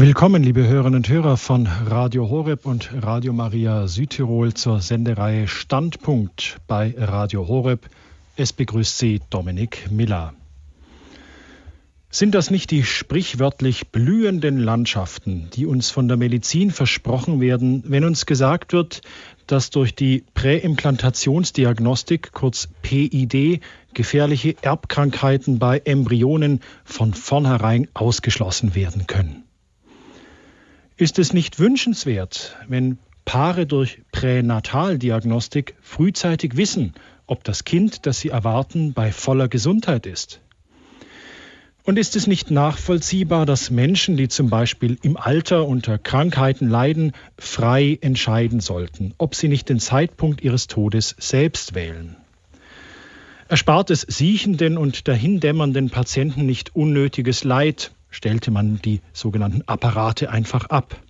Willkommen, liebe Hörerinnen und Hörer von Radio Horeb und Radio Maria Südtirol zur Sendereihe Standpunkt bei Radio Horeb. Es begrüßt Sie Dominik Miller. Sind das nicht die sprichwörtlich blühenden Landschaften, die uns von der Medizin versprochen werden, wenn uns gesagt wird, dass durch die Präimplantationsdiagnostik, kurz PID, gefährliche Erbkrankheiten bei Embryonen von vornherein ausgeschlossen werden können? Ist es nicht wünschenswert, wenn Paare durch Pränataldiagnostik frühzeitig wissen, ob das Kind, das sie erwarten, bei voller Gesundheit ist? Und ist es nicht nachvollziehbar, dass Menschen, die zum Beispiel im Alter unter Krankheiten leiden, frei entscheiden sollten, ob sie nicht den Zeitpunkt ihres Todes selbst wählen? Erspart es siechenden und dahindämmernden Patienten nicht unnötiges Leid, stellte man die sogenannten Apparate einfach ab.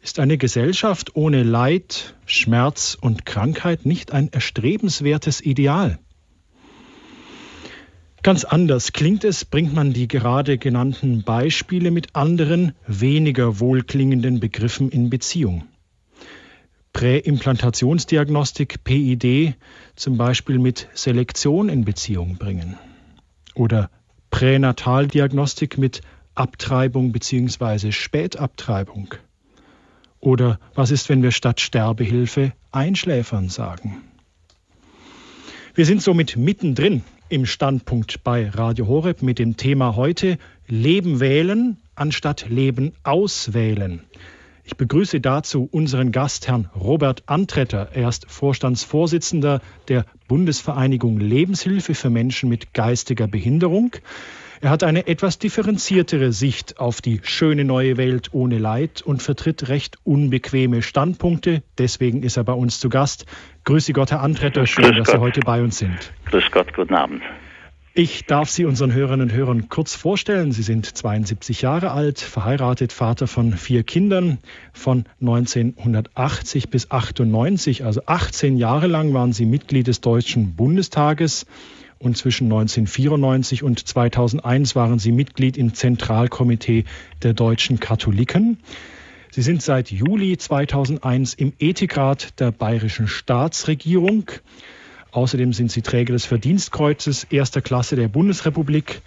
Ist eine Gesellschaft ohne Leid, Schmerz und Krankheit nicht ein erstrebenswertes Ideal? Ganz anders klingt es, bringt man die gerade genannten Beispiele mit anderen, weniger wohlklingenden Begriffen in Beziehung. Präimplantationsdiagnostik PID zum Beispiel mit Selektion in Beziehung bringen. Oder Pränataldiagnostik mit Abtreibung bzw. Spätabtreibung? Oder was ist, wenn wir statt Sterbehilfe Einschläfern sagen? Wir sind somit mittendrin im Standpunkt bei Radio Horeb mit dem Thema heute Leben wählen anstatt Leben auswählen. Ich begrüße dazu unseren Gast, Herrn Robert Antretter. Er ist Vorstandsvorsitzender der Bundesvereinigung Lebenshilfe für Menschen mit geistiger Behinderung. Er hat eine etwas differenziertere Sicht auf die schöne neue Welt ohne Leid und vertritt recht unbequeme Standpunkte. Deswegen ist er bei uns zu Gast. Grüße Gott, Herr Antretter. Schön, Grüß dass Gott. Sie heute bei uns sind. Grüß Gott, guten Abend. Ich darf Sie unseren Hörerinnen und Hörern kurz vorstellen. Sie sind 72 Jahre alt, verheiratet, Vater von vier Kindern. Von 1980 bis 98, also 18 Jahre lang, waren Sie Mitglied des Deutschen Bundestages. Und zwischen 1994 und 2001 waren Sie Mitglied im Zentralkomitee der deutschen Katholiken. Sie sind seit Juli 2001 im Ethikrat der bayerischen Staatsregierung. Außerdem sind sie Träger des Verdienstkreuzes erster Klasse der Bundesrepublik,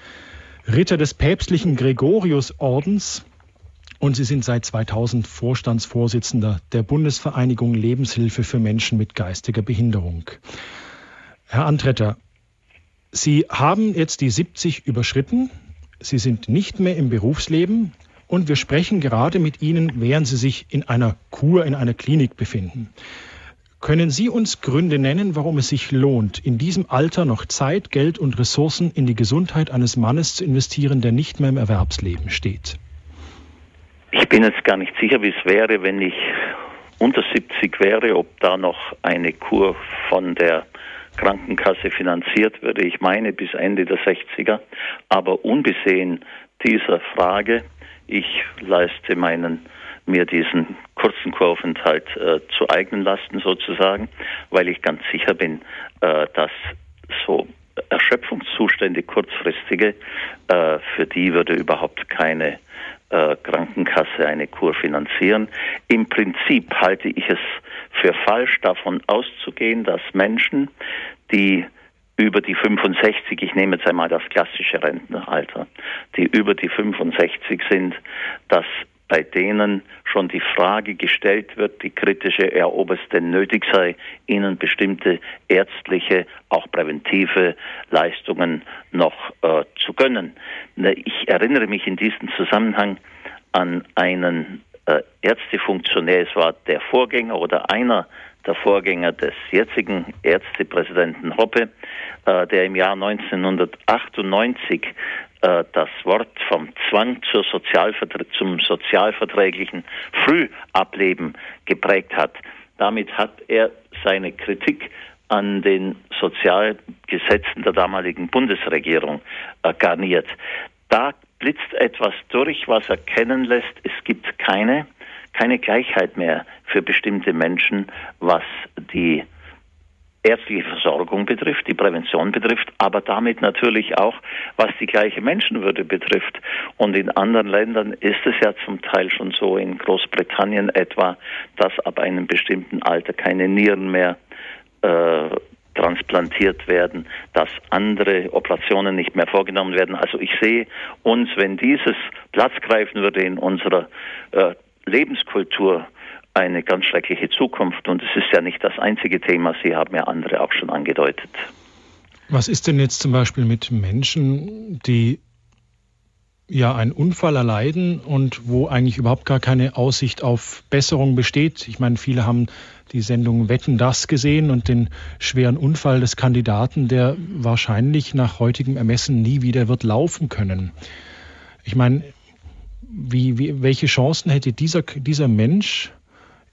Ritter des päpstlichen Gregoriusordens und sie sind seit 2000 Vorstandsvorsitzender der Bundesvereinigung Lebenshilfe für Menschen mit geistiger Behinderung. Herr Antretter, Sie haben jetzt die 70 überschritten. Sie sind nicht mehr im Berufsleben und wir sprechen gerade mit Ihnen, während Sie sich in einer Kur, in einer Klinik befinden. Können Sie uns Gründe nennen, warum es sich lohnt, in diesem Alter noch Zeit, Geld und Ressourcen in die Gesundheit eines Mannes zu investieren, der nicht mehr im Erwerbsleben steht? Ich bin jetzt gar nicht sicher, wie es wäre, wenn ich unter 70 wäre, ob da noch eine Kur von der Krankenkasse finanziert würde. Ich meine bis Ende der 60er. Aber unbesehen dieser Frage, ich leiste meinen mir diesen kurzen Kuraufenthalt äh, zu eignen lassen sozusagen, weil ich ganz sicher bin, äh, dass so Erschöpfungszustände kurzfristige, äh, für die würde überhaupt keine äh, Krankenkasse eine Kur finanzieren. Im Prinzip halte ich es für falsch, davon auszugehen, dass Menschen, die über die 65, ich nehme jetzt einmal das klassische Rentenalter, die über die 65 sind, dass bei denen schon die Frage gestellt wird, die kritische, denn nötig sei, ihnen bestimmte ärztliche, auch präventive Leistungen noch äh, zu gönnen. Ne, ich erinnere mich in diesem Zusammenhang an einen äh, Ärztefunktionär, es war der Vorgänger oder einer der Vorgänger des jetzigen Ärztepräsidenten Hoppe, äh, der im Jahr 1998 äh, das Wort vom Zwang Sozialverträ zum sozialverträglichen Frühableben geprägt hat. Damit hat er seine Kritik an den Sozialgesetzen der damaligen Bundesregierung äh, garniert. Da blitzt etwas durch, was erkennen lässt, es gibt keine, keine Gleichheit mehr für bestimmte Menschen, was die ärztliche Versorgung betrifft, die Prävention betrifft, aber damit natürlich auch, was die gleiche Menschenwürde betrifft. Und in anderen Ländern ist es ja zum Teil schon so, in Großbritannien etwa, dass ab einem bestimmten Alter keine Nieren mehr äh, transplantiert werden, dass andere Operationen nicht mehr vorgenommen werden. Also ich sehe uns, wenn dieses Platz greifen würde in unserer äh, Lebenskultur, eine ganz schreckliche Zukunft. Und es ist ja nicht das einzige Thema, Sie haben ja andere auch schon angedeutet. Was ist denn jetzt zum Beispiel mit Menschen, die ja einen Unfall erleiden und wo eigentlich überhaupt gar keine Aussicht auf Besserung besteht? Ich meine, viele haben die Sendung Wetten das gesehen und den schweren Unfall des Kandidaten, der wahrscheinlich nach heutigem Ermessen nie wieder wird laufen können. Ich meine, wie, wie, welche Chancen hätte dieser, dieser Mensch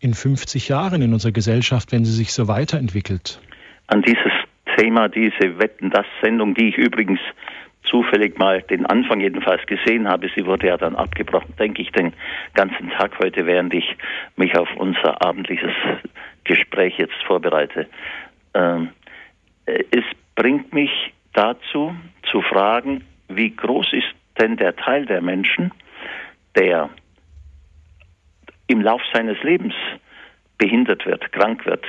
in 50 Jahren in unserer Gesellschaft, wenn sie sich so weiterentwickelt? An dieses Thema, diese Wetten, das Sendung, die ich übrigens zufällig mal den Anfang jedenfalls gesehen habe, sie wurde ja dann abgebrochen, denke ich, den ganzen Tag heute, während ich mich auf unser abendliches Gespräch jetzt vorbereite. Ähm, es bringt mich dazu zu fragen, wie groß ist denn der Teil der Menschen, der im Lauf seines Lebens behindert wird, krank wird.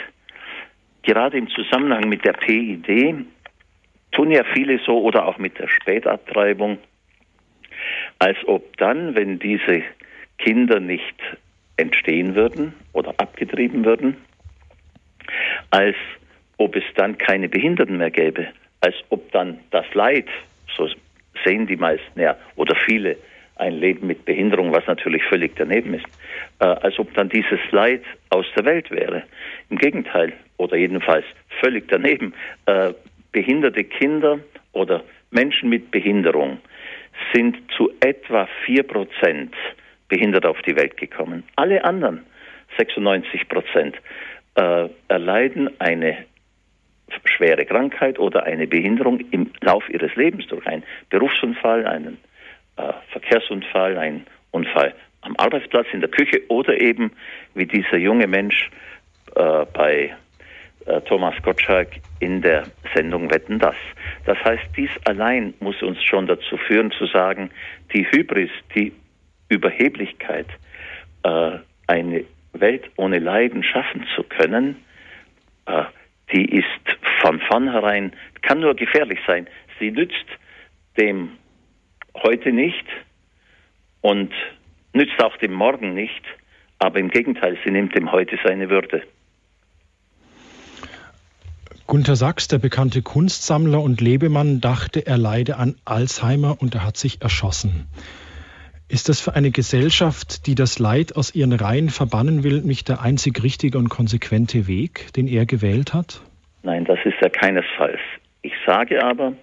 Gerade im Zusammenhang mit der PID tun ja viele so oder auch mit der Spätabtreibung, als ob dann, wenn diese Kinder nicht entstehen würden oder abgetrieben würden, als ob es dann keine Behinderten mehr gäbe, als ob dann das Leid, so sehen die meisten ja, oder viele, ein Leben mit Behinderung, was natürlich völlig daneben ist, äh, als ob dann dieses Leid aus der Welt wäre. Im Gegenteil, oder jedenfalls völlig daneben, äh, behinderte Kinder oder Menschen mit Behinderung sind zu etwa vier Prozent behindert auf die Welt gekommen. Alle anderen, 96 Prozent, äh, erleiden eine schwere Krankheit oder eine Behinderung im Lauf ihres Lebens durch einen Berufsunfall, einen äh, Verkehrsunfall, ein Unfall am Arbeitsplatz, in der Küche oder eben wie dieser junge Mensch äh, bei äh, Thomas Gottschalk in der Sendung Wetten das. Das heißt, dies allein muss uns schon dazu führen zu sagen, die Hybris, die Überheblichkeit, äh, eine Welt ohne Leiden schaffen zu können, äh, die ist von vornherein, kann nur gefährlich sein. Sie nützt dem heute nicht und nützt auch dem Morgen nicht, aber im Gegenteil, sie nimmt dem heute seine Würde. Gunther Sachs, der bekannte Kunstsammler und Lebemann, dachte, er leide an Alzheimer und er hat sich erschossen. Ist das für eine Gesellschaft, die das Leid aus ihren Reihen verbannen will, nicht der einzig richtige und konsequente Weg, den er gewählt hat? Nein, das ist er keinesfalls. Ich sage aber,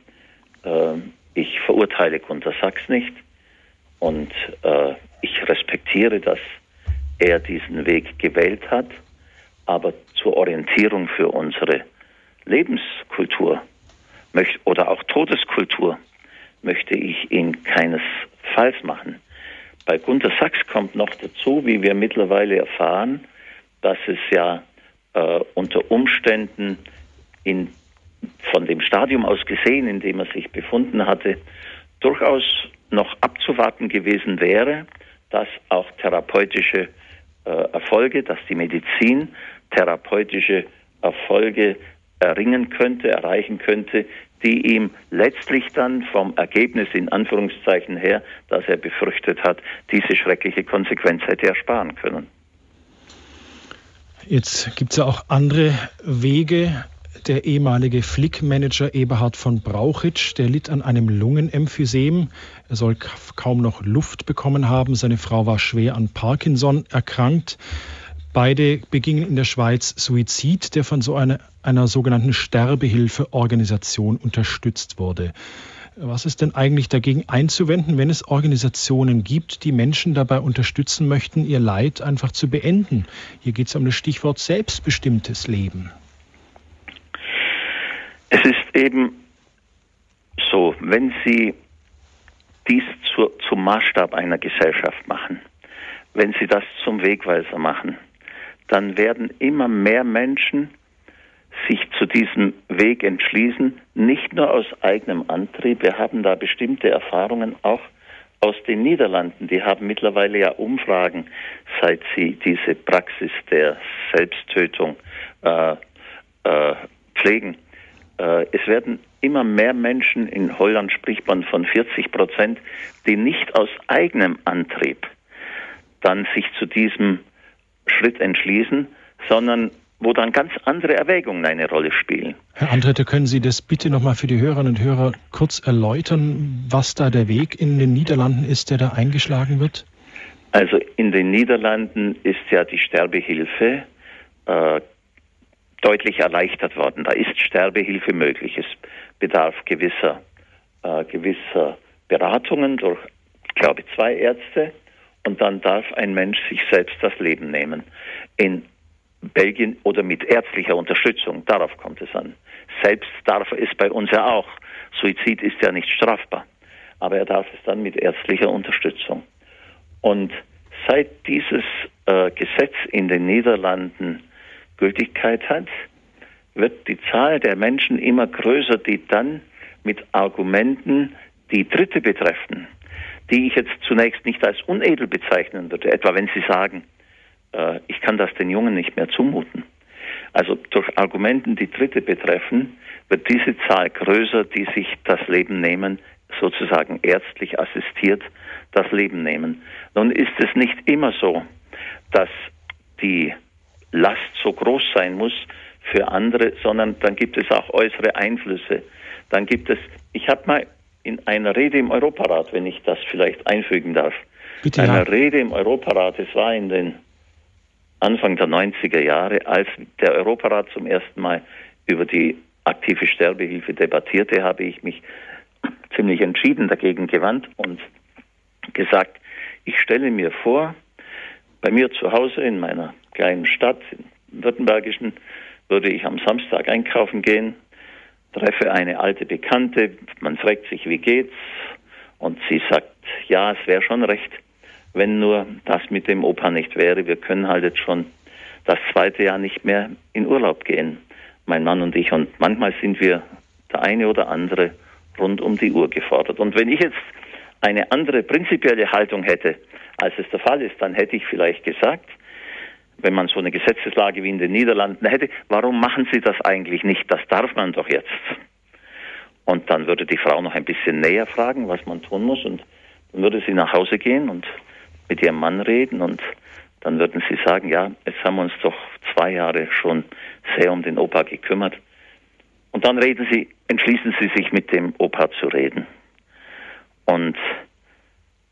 äh, ich verurteile Gunter Sachs nicht und äh, ich respektiere, dass er diesen Weg gewählt hat, aber zur Orientierung für unsere Lebenskultur oder auch Todeskultur möchte ich ihn keinesfalls machen. Bei Gunter Sachs kommt noch dazu, wie wir mittlerweile erfahren, dass es ja äh, unter Umständen in von dem Stadium aus gesehen, in dem er sich befunden hatte, durchaus noch abzuwarten gewesen wäre, dass auch therapeutische äh, Erfolge, dass die Medizin therapeutische Erfolge erringen könnte, erreichen könnte, die ihm letztlich dann vom Ergebnis in Anführungszeichen her, das er befürchtet hat, diese schreckliche Konsequenz hätte ersparen können. Jetzt gibt es ja auch andere Wege, der ehemalige Flick-Manager Eberhard von Brauchitsch, der litt an einem Lungenemphysem. Er soll kaum noch Luft bekommen haben. Seine Frau war schwer an Parkinson erkrankt. Beide begingen in der Schweiz Suizid, der von so einer, einer sogenannten Sterbehilfeorganisation unterstützt wurde. Was ist denn eigentlich dagegen einzuwenden, wenn es Organisationen gibt, die Menschen dabei unterstützen möchten, ihr Leid einfach zu beenden? Hier geht es um das Stichwort selbstbestimmtes Leben. Es ist eben so, wenn Sie dies zu, zum Maßstab einer Gesellschaft machen, wenn Sie das zum Wegweiser machen, dann werden immer mehr Menschen sich zu diesem Weg entschließen, nicht nur aus eigenem Antrieb. Wir haben da bestimmte Erfahrungen auch aus den Niederlanden. Die haben mittlerweile ja Umfragen, seit sie diese Praxis der Selbsttötung äh, äh, pflegen. Äh, es werden immer mehr Menschen, in Holland spricht man von 40 Prozent, die nicht aus eigenem Antrieb dann sich zu diesem Schritt entschließen, sondern wo dann ganz andere Erwägungen eine Rolle spielen. Herr Andrette, können Sie das bitte nochmal für die Hörerinnen und Hörer kurz erläutern, was da der Weg in den Niederlanden ist, der da eingeschlagen wird? Also in den Niederlanden ist ja die Sterbehilfe äh, deutlich erleichtert worden. Da ist Sterbehilfe möglich. Es bedarf gewisser, äh, gewisser Beratungen durch, ich glaube, zwei Ärzte und dann darf ein Mensch sich selbst das Leben nehmen. In Belgien oder mit ärztlicher Unterstützung, darauf kommt es an. Selbst darf es bei uns ja auch. Suizid ist ja nicht strafbar, aber er darf es dann mit ärztlicher Unterstützung. Und seit dieses äh, Gesetz in den Niederlanden Gültigkeit hat, wird die Zahl der Menschen immer größer, die dann mit Argumenten, die Dritte betreffen, die ich jetzt zunächst nicht als unedel bezeichnen würde, etwa wenn Sie sagen, äh, ich kann das den Jungen nicht mehr zumuten. Also durch Argumenten, die Dritte betreffen, wird diese Zahl größer, die sich das Leben nehmen, sozusagen ärztlich assistiert das Leben nehmen. Nun ist es nicht immer so, dass die Last so groß sein muss für andere, sondern dann gibt es auch äußere Einflüsse. Dann gibt es, ich habe mal in einer Rede im Europarat, wenn ich das vielleicht einfügen darf, Bitte, einer ja. Rede im Europarat, es war in den Anfang der 90er Jahre, als der Europarat zum ersten Mal über die aktive Sterbehilfe debattierte, habe ich mich ziemlich entschieden dagegen gewandt und gesagt, ich stelle mir vor, bei mir zu Hause in meiner kleinen Stadt, im Württembergischen, würde ich am Samstag einkaufen gehen, treffe eine alte Bekannte, man fragt sich, wie geht's? Und sie sagt, ja, es wäre schon recht, wenn nur das mit dem Opa nicht wäre. Wir können halt jetzt schon das zweite Jahr nicht mehr in Urlaub gehen, mein Mann und ich. Und manchmal sind wir der eine oder andere rund um die Uhr gefordert. Und wenn ich jetzt eine andere prinzipielle Haltung hätte, als es der Fall ist, dann hätte ich vielleicht gesagt, wenn man so eine Gesetzeslage wie in den Niederlanden hätte, warum machen Sie das eigentlich nicht? Das darf man doch jetzt. Und dann würde die Frau noch ein bisschen näher fragen, was man tun muss. Und dann würde sie nach Hause gehen und mit ihrem Mann reden. Und dann würden sie sagen, ja, jetzt haben wir uns doch zwei Jahre schon sehr um den Opa gekümmert. Und dann reden sie, entschließen sie sich mit dem Opa zu reden. Und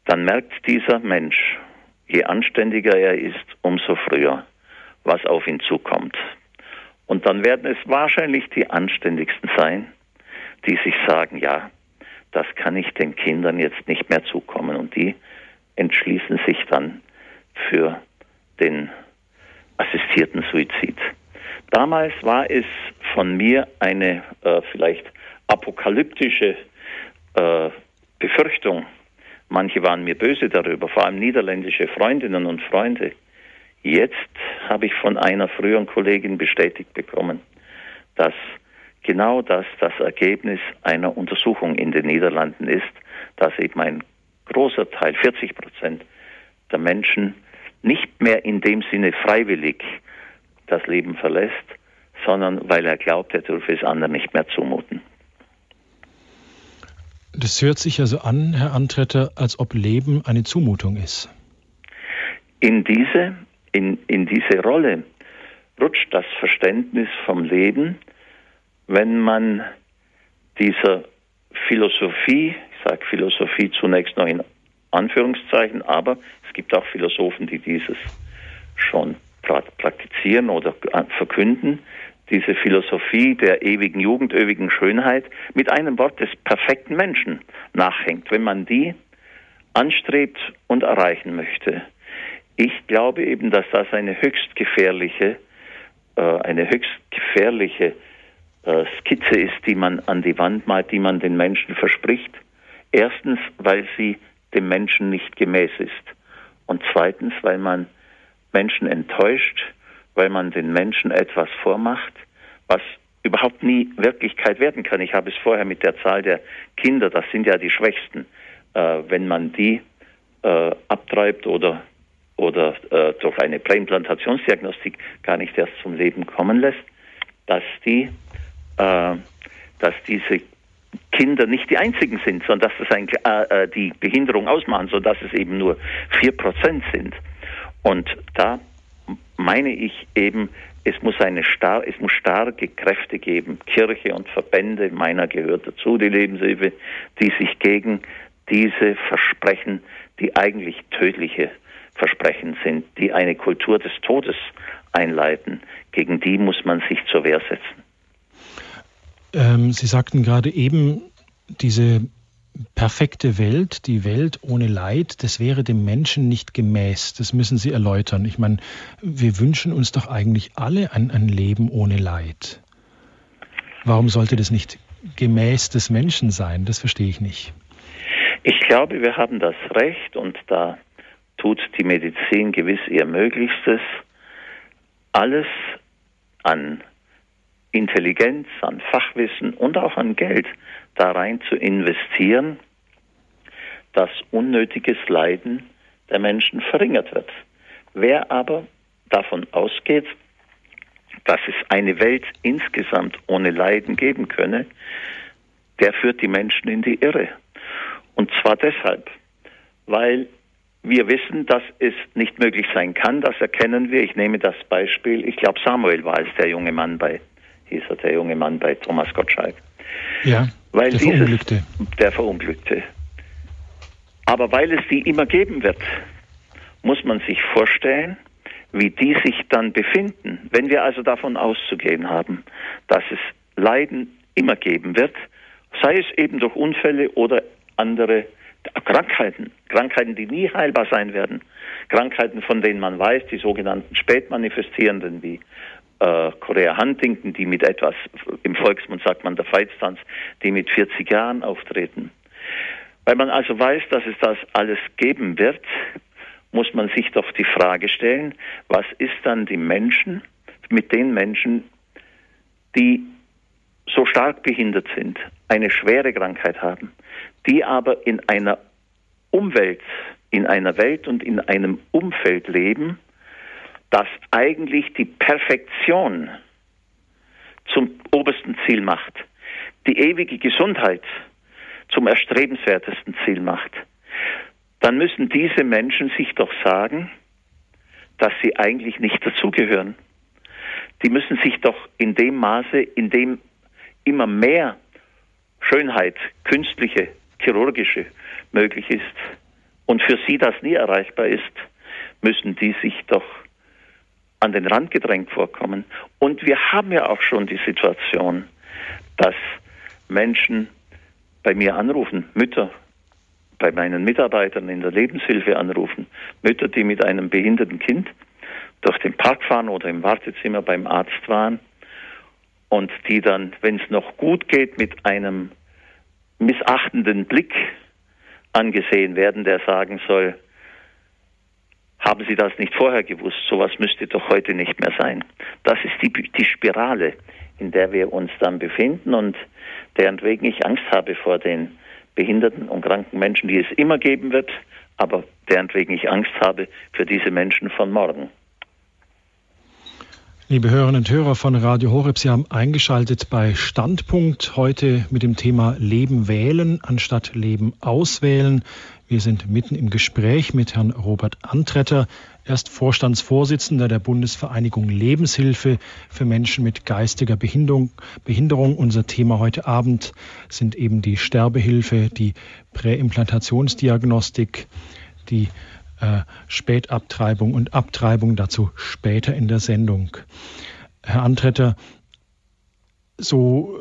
dann merkt dieser Mensch, je anständiger er ist, umso früher, was auf ihn zukommt. Und dann werden es wahrscheinlich die Anständigsten sein, die sich sagen, ja, das kann ich den Kindern jetzt nicht mehr zukommen. Und die entschließen sich dann für den assistierten Suizid. Damals war es von mir eine äh, vielleicht apokalyptische äh, Befürchtung, Manche waren mir böse darüber, vor allem niederländische Freundinnen und Freunde. Jetzt habe ich von einer früheren Kollegin bestätigt bekommen, dass genau das das Ergebnis einer Untersuchung in den Niederlanden ist, dass eben ein großer Teil, 40 Prozent der Menschen nicht mehr in dem Sinne freiwillig das Leben verlässt, sondern weil er glaubt, er dürfe es anderen nicht mehr zumuten. Das hört sich ja so an, Herr Antretter, als ob Leben eine Zumutung ist. In diese, in, in diese Rolle rutscht das Verständnis vom Leben, wenn man dieser Philosophie, ich sage Philosophie zunächst noch in Anführungszeichen, aber es gibt auch Philosophen, die dieses schon praktizieren oder verkünden, diese Philosophie der ewigen Jugend, ewigen Schönheit mit einem Wort des perfekten Menschen nachhängt, wenn man die anstrebt und erreichen möchte. Ich glaube eben, dass das eine höchst gefährliche, äh, eine höchst gefährliche äh, Skizze ist, die man an die Wand malt, die man den Menschen verspricht. Erstens, weil sie dem Menschen nicht gemäß ist. Und zweitens, weil man Menschen enttäuscht, weil man den Menschen etwas vormacht, was überhaupt nie Wirklichkeit werden kann. Ich habe es vorher mit der Zahl der Kinder, das sind ja die Schwächsten, äh, wenn man die äh, abtreibt oder, oder äh, durch eine Präimplantationsdiagnostik gar nicht erst zum Leben kommen lässt, dass die, äh, dass diese Kinder nicht die einzigen sind, sondern dass das eigentlich äh, äh, die Behinderung ausmachen, sodass es eben nur vier Prozent sind. Und da meine ich eben, es muss eine star es muss starke Kräfte geben, Kirche und Verbände, meiner gehört dazu, die Lebenshilfe, die sich gegen diese Versprechen, die eigentlich tödliche Versprechen sind, die eine Kultur des Todes einleiten, gegen die muss man sich zur Wehr setzen. Ähm, Sie sagten gerade eben, diese perfekte Welt, die Welt ohne Leid, das wäre dem Menschen nicht gemäß. Das müssen Sie erläutern. Ich meine, wir wünschen uns doch eigentlich alle ein, ein Leben ohne Leid. Warum sollte das nicht gemäß des Menschen sein? Das verstehe ich nicht. Ich glaube, wir haben das Recht und da tut die Medizin gewiss ihr Möglichstes, alles an Intelligenz, an Fachwissen und auch an Geld da rein zu investieren, dass unnötiges Leiden der Menschen verringert wird. Wer aber davon ausgeht, dass es eine Welt insgesamt ohne Leiden geben könne, der führt die Menschen in die Irre. Und zwar deshalb, weil wir wissen, dass es nicht möglich sein kann, das erkennen wir. Ich nehme das Beispiel, ich glaube Samuel war es, der junge Mann bei hieß er, der junge Mann bei Thomas Gottschalk. Ja, weil der dieses, Verunglückte. Der Verunglückte. Aber weil es die immer geben wird, muss man sich vorstellen, wie die sich dann befinden. Wenn wir also davon auszugehen haben, dass es Leiden immer geben wird, sei es eben durch Unfälle oder andere Krankheiten, Krankheiten, die nie heilbar sein werden, Krankheiten, von denen man weiß, die sogenannten Spätmanifestierenden wie äh, Korea Huntington, die mit etwas, im Volksmund sagt man der Feitstanz, die mit 40 Jahren auftreten. Weil man also weiß, dass es das alles geben wird, muss man sich doch die Frage stellen, was ist dann die Menschen, mit den Menschen, die so stark behindert sind, eine schwere Krankheit haben, die aber in einer Umwelt, in einer Welt und in einem Umfeld leben, das eigentlich die Perfektion zum obersten Ziel macht, die ewige Gesundheit zum erstrebenswertesten Ziel macht, dann müssen diese Menschen sich doch sagen, dass sie eigentlich nicht dazugehören. Die müssen sich doch in dem Maße, in dem immer mehr Schönheit, künstliche, chirurgische möglich ist und für sie das nie erreichbar ist, müssen die sich doch an den Rand gedrängt vorkommen. Und wir haben ja auch schon die Situation, dass Menschen bei mir anrufen, Mütter bei meinen Mitarbeitern in der Lebenshilfe anrufen, Mütter, die mit einem behinderten Kind durch den Park fahren oder im Wartezimmer beim Arzt waren und die dann, wenn es noch gut geht, mit einem missachtenden Blick angesehen werden, der sagen soll, haben Sie das nicht vorher gewusst? Sowas müsste doch heute nicht mehr sein. Das ist die, die Spirale, in der wir uns dann befinden und deren wegen ich Angst habe vor den behinderten und kranken Menschen, die es immer geben wird, aber deren wegen ich Angst habe für diese Menschen von morgen. Liebe Hörerinnen und Hörer von Radio Horeb, Sie haben eingeschaltet bei Standpunkt heute mit dem Thema Leben wählen anstatt Leben auswählen. Wir sind mitten im Gespräch mit Herrn Robert Antretter. Er ist Vorstandsvorsitzender der Bundesvereinigung Lebenshilfe für Menschen mit geistiger Behinderung. Behinderung. Unser Thema heute Abend sind eben die Sterbehilfe, die Präimplantationsdiagnostik, die äh, Spätabtreibung und Abtreibung. Dazu später in der Sendung. Herr Antretter, so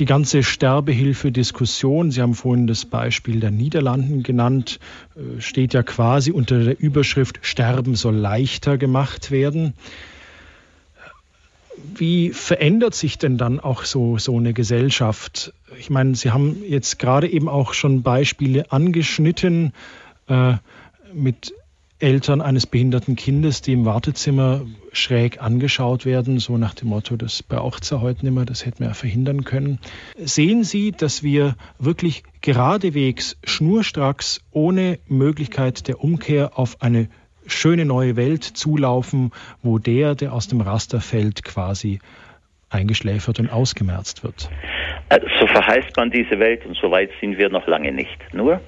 die ganze Sterbehilfe-Diskussion, Sie haben vorhin das Beispiel der Niederlanden genannt, äh, steht ja quasi unter der Überschrift Sterben soll leichter gemacht werden. Wie verändert sich denn dann auch so, so eine Gesellschaft? Ich meine, Sie haben jetzt gerade eben auch schon Beispiele angeschnitten äh, mit Eltern eines behinderten Kindes, die im Wartezimmer schräg angeschaut werden, so nach dem Motto, das braucht es ja heute nicht mehr, das hätten wir ja verhindern können. Sehen Sie, dass wir wirklich geradewegs, schnurstracks, ohne Möglichkeit der Umkehr auf eine schöne neue Welt zulaufen, wo der, der aus dem Raster fällt, quasi eingeschläfert und ausgemerzt wird? So verheißt man diese Welt und so weit sind wir noch lange nicht. Nur,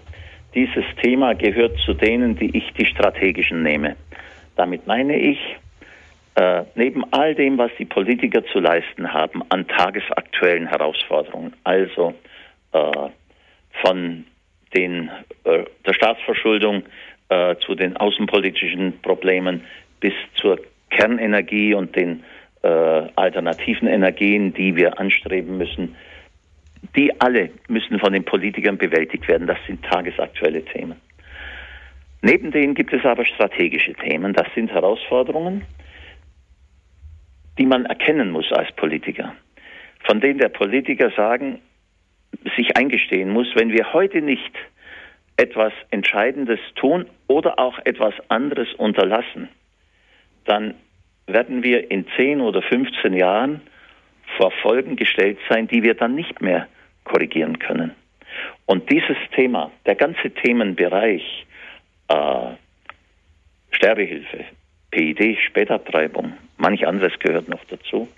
dieses Thema gehört zu denen, die ich die strategischen nehme. Damit meine ich, äh, neben all dem, was die Politiker zu leisten haben an tagesaktuellen Herausforderungen, also äh, von den, äh, der Staatsverschuldung äh, zu den außenpolitischen Problemen bis zur Kernenergie und den äh, alternativen Energien, die wir anstreben müssen, die alle müssen von den Politikern bewältigt werden. Das sind tagesaktuelle Themen. Neben denen gibt es aber strategische Themen. Das sind Herausforderungen, die man erkennen muss als Politiker. Von denen der Politiker sagen, sich eingestehen muss, wenn wir heute nicht etwas Entscheidendes tun oder auch etwas anderes unterlassen, dann werden wir in 10 oder 15 Jahren vor Folgen gestellt sein, die wir dann nicht mehr korrigieren können. Und dieses Thema, der ganze Themenbereich äh, Sterbehilfe, PID, Spätabtreibung, manch anderes gehört noch dazu.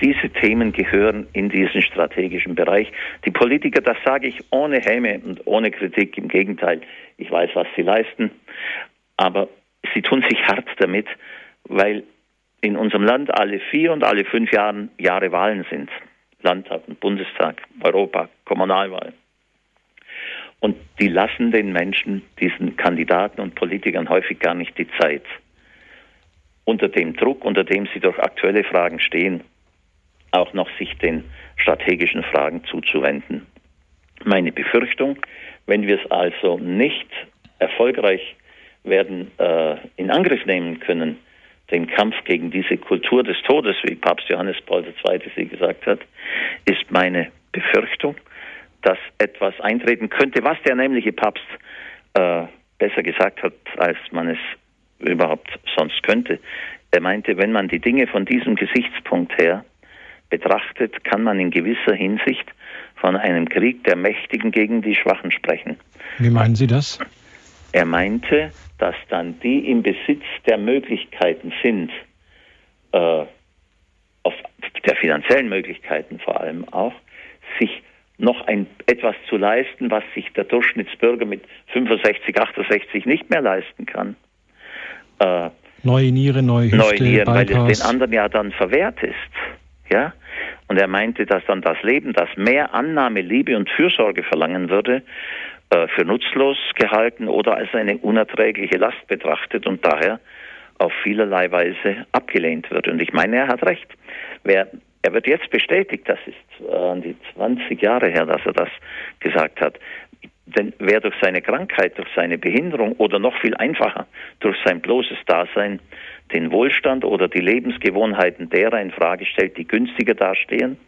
Diese Themen gehören in diesen strategischen Bereich. Die Politiker, das sage ich ohne Häme und ohne Kritik, im Gegenteil, ich weiß, was sie leisten, aber sie tun sich hart damit, weil in unserem Land alle vier und alle fünf Jahren, Jahre Wahlen sind. Landtag und Bundestag, Europa, Kommunalwahl. Und die lassen den Menschen, diesen Kandidaten und Politikern häufig gar nicht die Zeit. Unter dem Druck, unter dem sie durch aktuelle Fragen stehen, auch noch sich den strategischen Fragen zuzuwenden. Meine Befürchtung, wenn wir es also nicht erfolgreich werden äh, in Angriff nehmen können, den Kampf gegen diese Kultur des Todes, wie Papst Johannes Paul II. sie gesagt hat, ist meine Befürchtung, dass etwas eintreten könnte, was der nämliche Papst äh, besser gesagt hat, als man es überhaupt sonst könnte. Er meinte, wenn man die Dinge von diesem Gesichtspunkt her betrachtet, kann man in gewisser Hinsicht von einem Krieg der Mächtigen gegen die Schwachen sprechen. Wie meinen Sie das? Er meinte, dass dann die im Besitz der Möglichkeiten sind, äh, auf der finanziellen Möglichkeiten vor allem auch, sich noch ein, etwas zu leisten, was sich der Durchschnittsbürger mit 65, 68 nicht mehr leisten kann. Äh, neue Niere, neue Hüfte, Neue Nieren, weil es den anderen ja dann verwehrt ist. Ja? Und er meinte, dass dann das Leben, das mehr Annahme, Liebe und Fürsorge verlangen würde, für nutzlos gehalten oder als eine unerträgliche Last betrachtet und daher auf vielerlei Weise abgelehnt wird. Und ich meine, er hat recht. Wer, er wird jetzt bestätigt, das ist äh, die 20 Jahre her, dass er das gesagt hat. Denn wer durch seine Krankheit, durch seine Behinderung oder noch viel einfacher durch sein bloßes Dasein den Wohlstand oder die Lebensgewohnheiten derer in Frage stellt, die günstiger dastehen,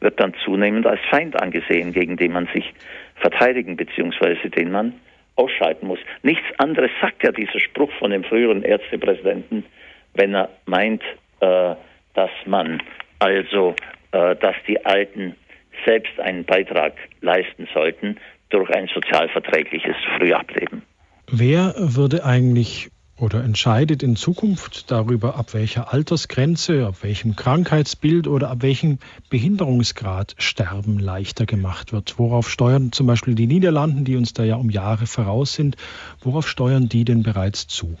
wird dann zunehmend als Feind angesehen, gegen den man sich verteidigen bzw. den man ausschalten muss. Nichts anderes sagt ja dieser Spruch von dem früheren Ärztepräsidenten, wenn er meint, äh, dass man also, äh, dass die Alten selbst einen Beitrag leisten sollten durch ein sozialverträgliches Frühableben. Wer würde eigentlich oder entscheidet in Zukunft darüber, ab welcher Altersgrenze, ab welchem Krankheitsbild oder ab welchem Behinderungsgrad Sterben leichter gemacht wird. Worauf steuern zum Beispiel die Niederlanden, die uns da ja um Jahre voraus sind, worauf steuern die denn bereits zu?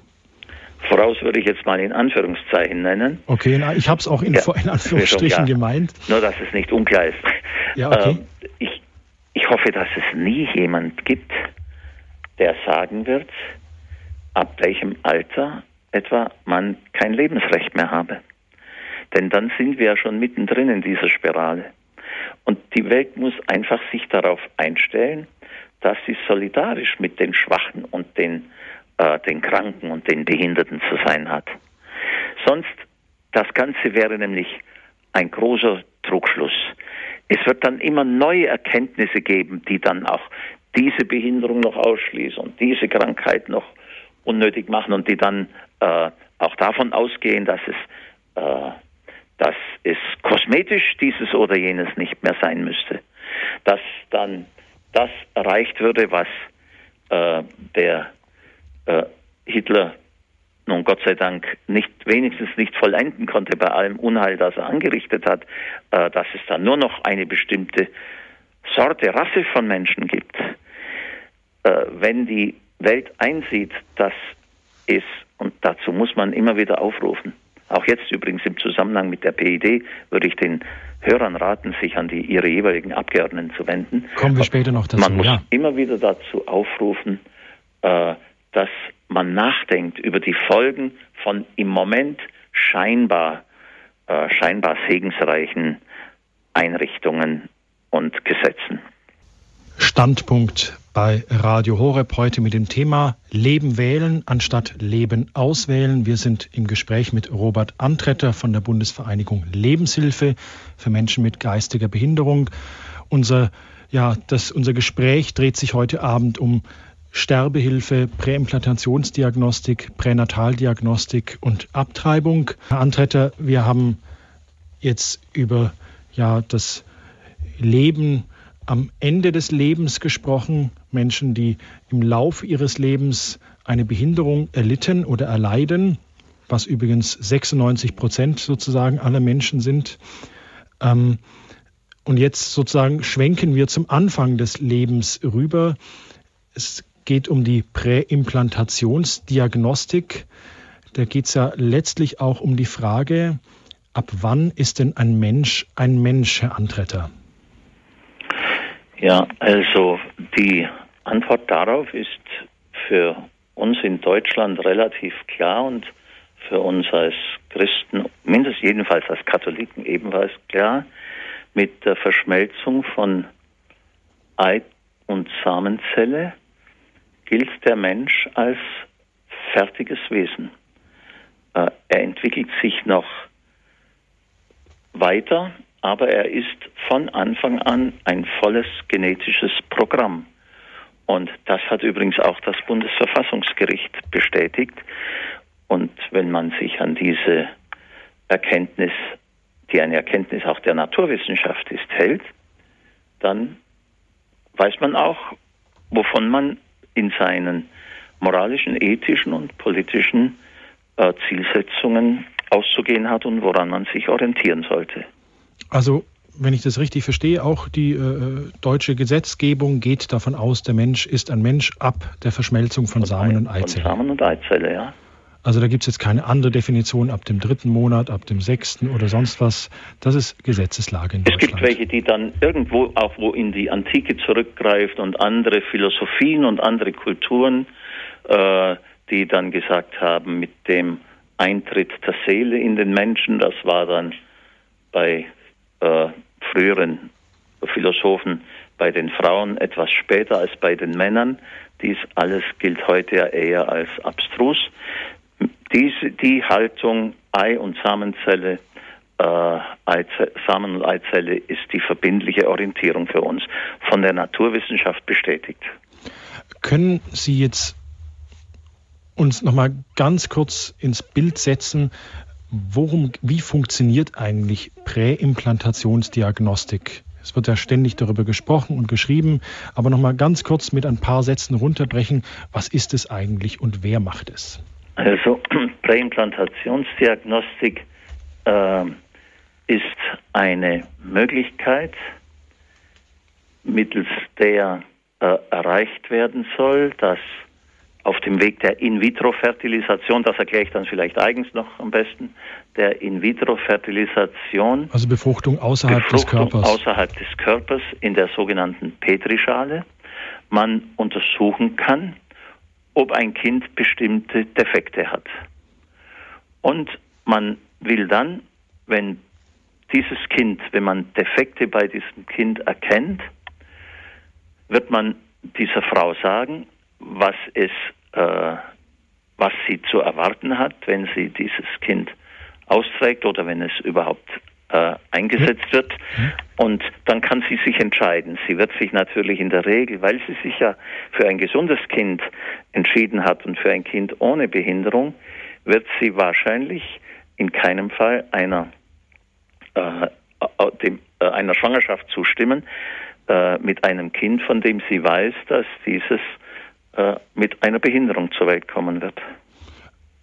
Voraus würde ich jetzt mal in Anführungszeichen nennen. Okay, ich habe es auch in, ja, in Anführungsstrichen ja, gemeint. Nur, dass es nicht unklar ist. Ja, okay. Ähm, ich, ich hoffe, dass es nie jemand gibt, der sagen wird, ab welchem Alter etwa man kein Lebensrecht mehr habe. Denn dann sind wir ja schon mittendrin in dieser Spirale. Und die Welt muss einfach sich darauf einstellen, dass sie solidarisch mit den Schwachen und den, äh, den Kranken und den Behinderten zu sein hat. Sonst, das Ganze wäre nämlich ein großer Trugschluss. Es wird dann immer neue Erkenntnisse geben, die dann auch diese Behinderung noch ausschließen und diese Krankheit noch unnötig machen und die dann äh, auch davon ausgehen, dass es, äh, dass es kosmetisch dieses oder jenes nicht mehr sein müsste. Dass dann das erreicht würde, was äh, der äh, Hitler nun Gott sei Dank nicht wenigstens nicht vollenden konnte bei allem Unheil, das er angerichtet hat, äh, dass es dann nur noch eine bestimmte Sorte, Rasse von Menschen gibt. Äh, wenn die Welt einsieht, dass es, und dazu muss man immer wieder aufrufen, auch jetzt übrigens im Zusammenhang mit der PID würde ich den Hörern raten, sich an die, ihre jeweiligen Abgeordneten zu wenden. Kommen wir später noch dazu. Man muss ja. immer wieder dazu aufrufen, äh, dass man nachdenkt über die Folgen von im Moment scheinbar, äh, scheinbar segensreichen Einrichtungen und Gesetzen. Standpunkt bei Radio Horeb heute mit dem Thema Leben wählen anstatt Leben auswählen. Wir sind im Gespräch mit Robert Antretter von der Bundesvereinigung Lebenshilfe für Menschen mit geistiger Behinderung. Unser, ja, das, unser Gespräch dreht sich heute Abend um Sterbehilfe, Präimplantationsdiagnostik, Pränataldiagnostik und Abtreibung. Herr Antretter, wir haben jetzt über ja, das Leben am Ende des Lebens gesprochen, Menschen, die im Lauf ihres Lebens eine Behinderung erlitten oder erleiden, was übrigens 96 Prozent sozusagen aller Menschen sind. Ähm, und jetzt sozusagen schwenken wir zum Anfang des Lebens rüber. Es geht um die Präimplantationsdiagnostik. Da geht es ja letztlich auch um die Frage, ab wann ist denn ein Mensch ein Mensch, Herr Antretter? Ja, also die Antwort darauf ist für uns in Deutschland relativ klar und für uns als Christen, mindestens jedenfalls als Katholiken ebenfalls klar, mit der Verschmelzung von Ei und Samenzelle gilt der Mensch als fertiges Wesen. Äh, er entwickelt sich noch weiter, aber er ist von Anfang an ein volles genetisches Programm. Und das hat übrigens auch das Bundesverfassungsgericht bestätigt. Und wenn man sich an diese Erkenntnis, die eine Erkenntnis auch der Naturwissenschaft ist, hält, dann weiß man auch, wovon man in seinen moralischen, ethischen und politischen äh, Zielsetzungen auszugehen hat und woran man sich orientieren sollte. Also wenn ich das richtig verstehe, auch die äh, deutsche Gesetzgebung geht davon aus, der Mensch ist ein Mensch ab der Verschmelzung von, von Samen und Eizelle. Von Samen und Eizelle, ja. Also da gibt es jetzt keine andere Definition ab dem dritten Monat, ab dem sechsten oder sonst was. Das ist Gesetzeslage in Deutschland. Es gibt welche, die dann irgendwo auch wo in die Antike zurückgreift und andere Philosophien und andere Kulturen, äh, die dann gesagt haben, mit dem Eintritt der Seele in den Menschen, das war dann bei äh, früheren Philosophen bei den Frauen etwas später als bei den Männern. Dies alles gilt heute ja eher als abstrus. Diese, die Haltung Ei- und Samenzelle, äh, Eize Samen- und Eizelle ist die verbindliche Orientierung für uns, von der Naturwissenschaft bestätigt. Können Sie jetzt uns noch mal ganz kurz ins Bild setzen, worum, wie funktioniert eigentlich Präimplantationsdiagnostik? Es wird ja ständig darüber gesprochen und geschrieben, aber noch mal ganz kurz mit ein paar Sätzen runterbrechen. Was ist es eigentlich und wer macht es? Also Präimplantationsdiagnostik äh, ist eine Möglichkeit, mittels der äh, erreicht werden soll, dass auf dem Weg der In-vitro-Fertilisation, das erkläre ich dann vielleicht eigens noch am besten, der In-vitro-Fertilisation. Also Befruchtung außerhalb Befruchtung des Körpers. Außerhalb des Körpers in der sogenannten Petrischale man untersuchen kann, ob ein Kind bestimmte Defekte hat. Und man will dann, wenn dieses Kind, wenn man Defekte bei diesem Kind erkennt, wird man dieser Frau sagen, was es, äh, was sie zu erwarten hat, wenn sie dieses Kind austrägt oder wenn es überhaupt äh, eingesetzt wird. Und dann kann sie sich entscheiden. Sie wird sich natürlich in der Regel, weil sie sich ja für ein gesundes Kind entschieden hat und für ein Kind ohne Behinderung, wird sie wahrscheinlich in keinem Fall einer, äh, dem, äh, einer Schwangerschaft zustimmen äh, mit einem Kind, von dem sie weiß, dass dieses äh, mit einer Behinderung zur Welt kommen wird.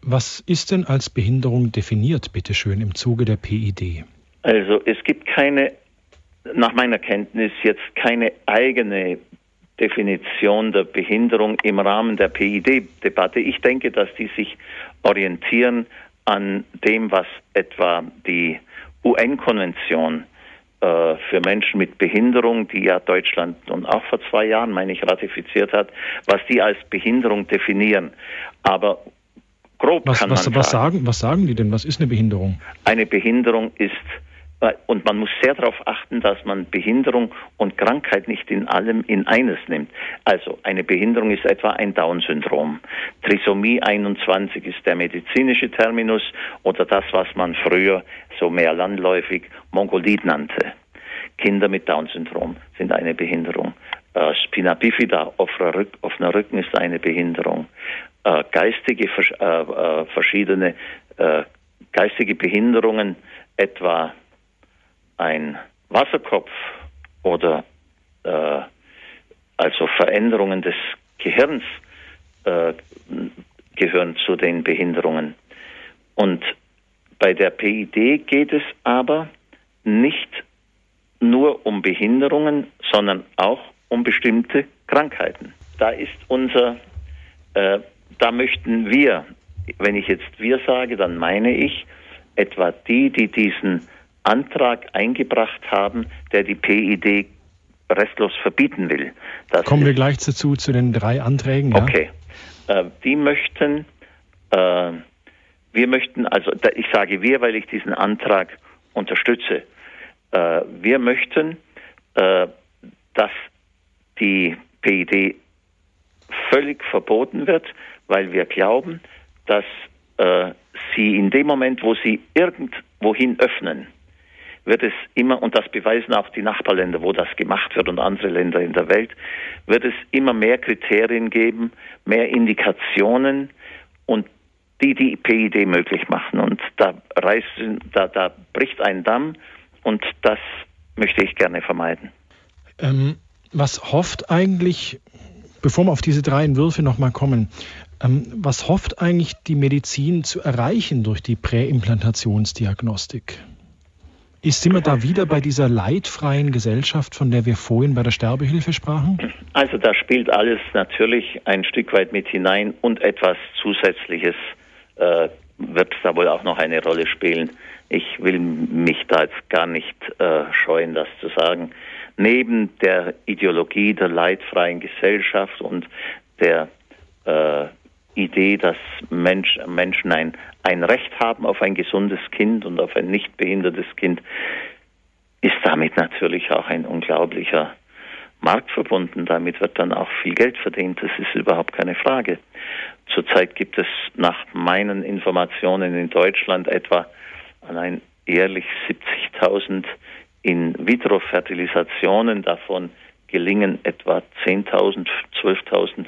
Was ist denn als Behinderung definiert, bitteschön, im Zuge der PID? Also es gibt keine, nach meiner Kenntnis jetzt keine eigene Definition der Behinderung im Rahmen der PID-Debatte. Ich denke, dass die sich orientieren an dem, was etwa die UN-Konvention für Menschen mit Behinderung, die ja Deutschland nun auch vor zwei Jahren, meine ich, ratifiziert hat, was die als Behinderung definieren. Aber grob was, kann was, man was sagen, sagen. Was sagen die denn? Was ist eine Behinderung? Eine Behinderung ist und man muss sehr darauf achten, dass man Behinderung und Krankheit nicht in allem in eines nimmt. Also eine Behinderung ist etwa ein Down-Syndrom. Trisomie 21 ist der medizinische Terminus oder das, was man früher so mehr landläufig Mongolit nannte. Kinder mit Down-Syndrom sind eine Behinderung. Äh, Spina bifida, offener, Rück, offener Rücken ist eine Behinderung. Äh, geistige äh, äh, verschiedene äh, geistige Behinderungen, etwa ein Wasserkopf oder äh, also Veränderungen des Gehirns äh, gehören zu den Behinderungen. Und bei der PID geht es aber nicht nur um Behinderungen, sondern auch um bestimmte Krankheiten. Da ist unser, äh, da möchten wir, wenn ich jetzt wir sage, dann meine ich etwa die, die diesen Antrag eingebracht haben, der die PID restlos verbieten will. Das Kommen wir gleich dazu, zu den drei Anträgen. Ja? Okay. Äh, die möchten, äh, wir möchten, also ich sage wir, weil ich diesen Antrag unterstütze. Äh, wir möchten, dass die PID völlig verboten wird, weil wir glauben, dass sie in dem Moment, wo sie irgendwohin öffnen, wird es immer, und das beweisen auch die Nachbarländer, wo das gemacht wird und andere Länder in der Welt, wird es immer mehr Kriterien geben, mehr Indikationen und die die PID möglich machen. Und da, reißt, da, da bricht ein Damm und das möchte ich gerne vermeiden. Ähm, was hofft eigentlich, bevor wir auf diese drei Entwürfe nochmal kommen, ähm, was hofft eigentlich die Medizin zu erreichen durch die Präimplantationsdiagnostik? Ist wir da wieder bei dieser leidfreien Gesellschaft, von der wir vorhin bei der Sterbehilfe sprachen? Also da spielt alles natürlich ein Stück weit mit hinein und etwas Zusätzliches äh, wird da wohl auch noch eine Rolle spielen. Ich will mich da jetzt gar nicht äh, scheuen, das zu sagen. Neben der Ideologie der leidfreien Gesellschaft und der äh, Idee, dass Mensch, Menschen ein, ein Recht haben auf ein gesundes Kind und auf ein nicht behindertes Kind, ist damit natürlich auch ein unglaublicher Markt verbunden. Damit wird dann auch viel Geld verdient. Das ist überhaupt keine Frage. Zurzeit gibt es nach meinen Informationen in Deutschland etwa allein jährlich 70.000 In-vitro-Fertilisationen, davon gelingen etwa 10.000, 12.000.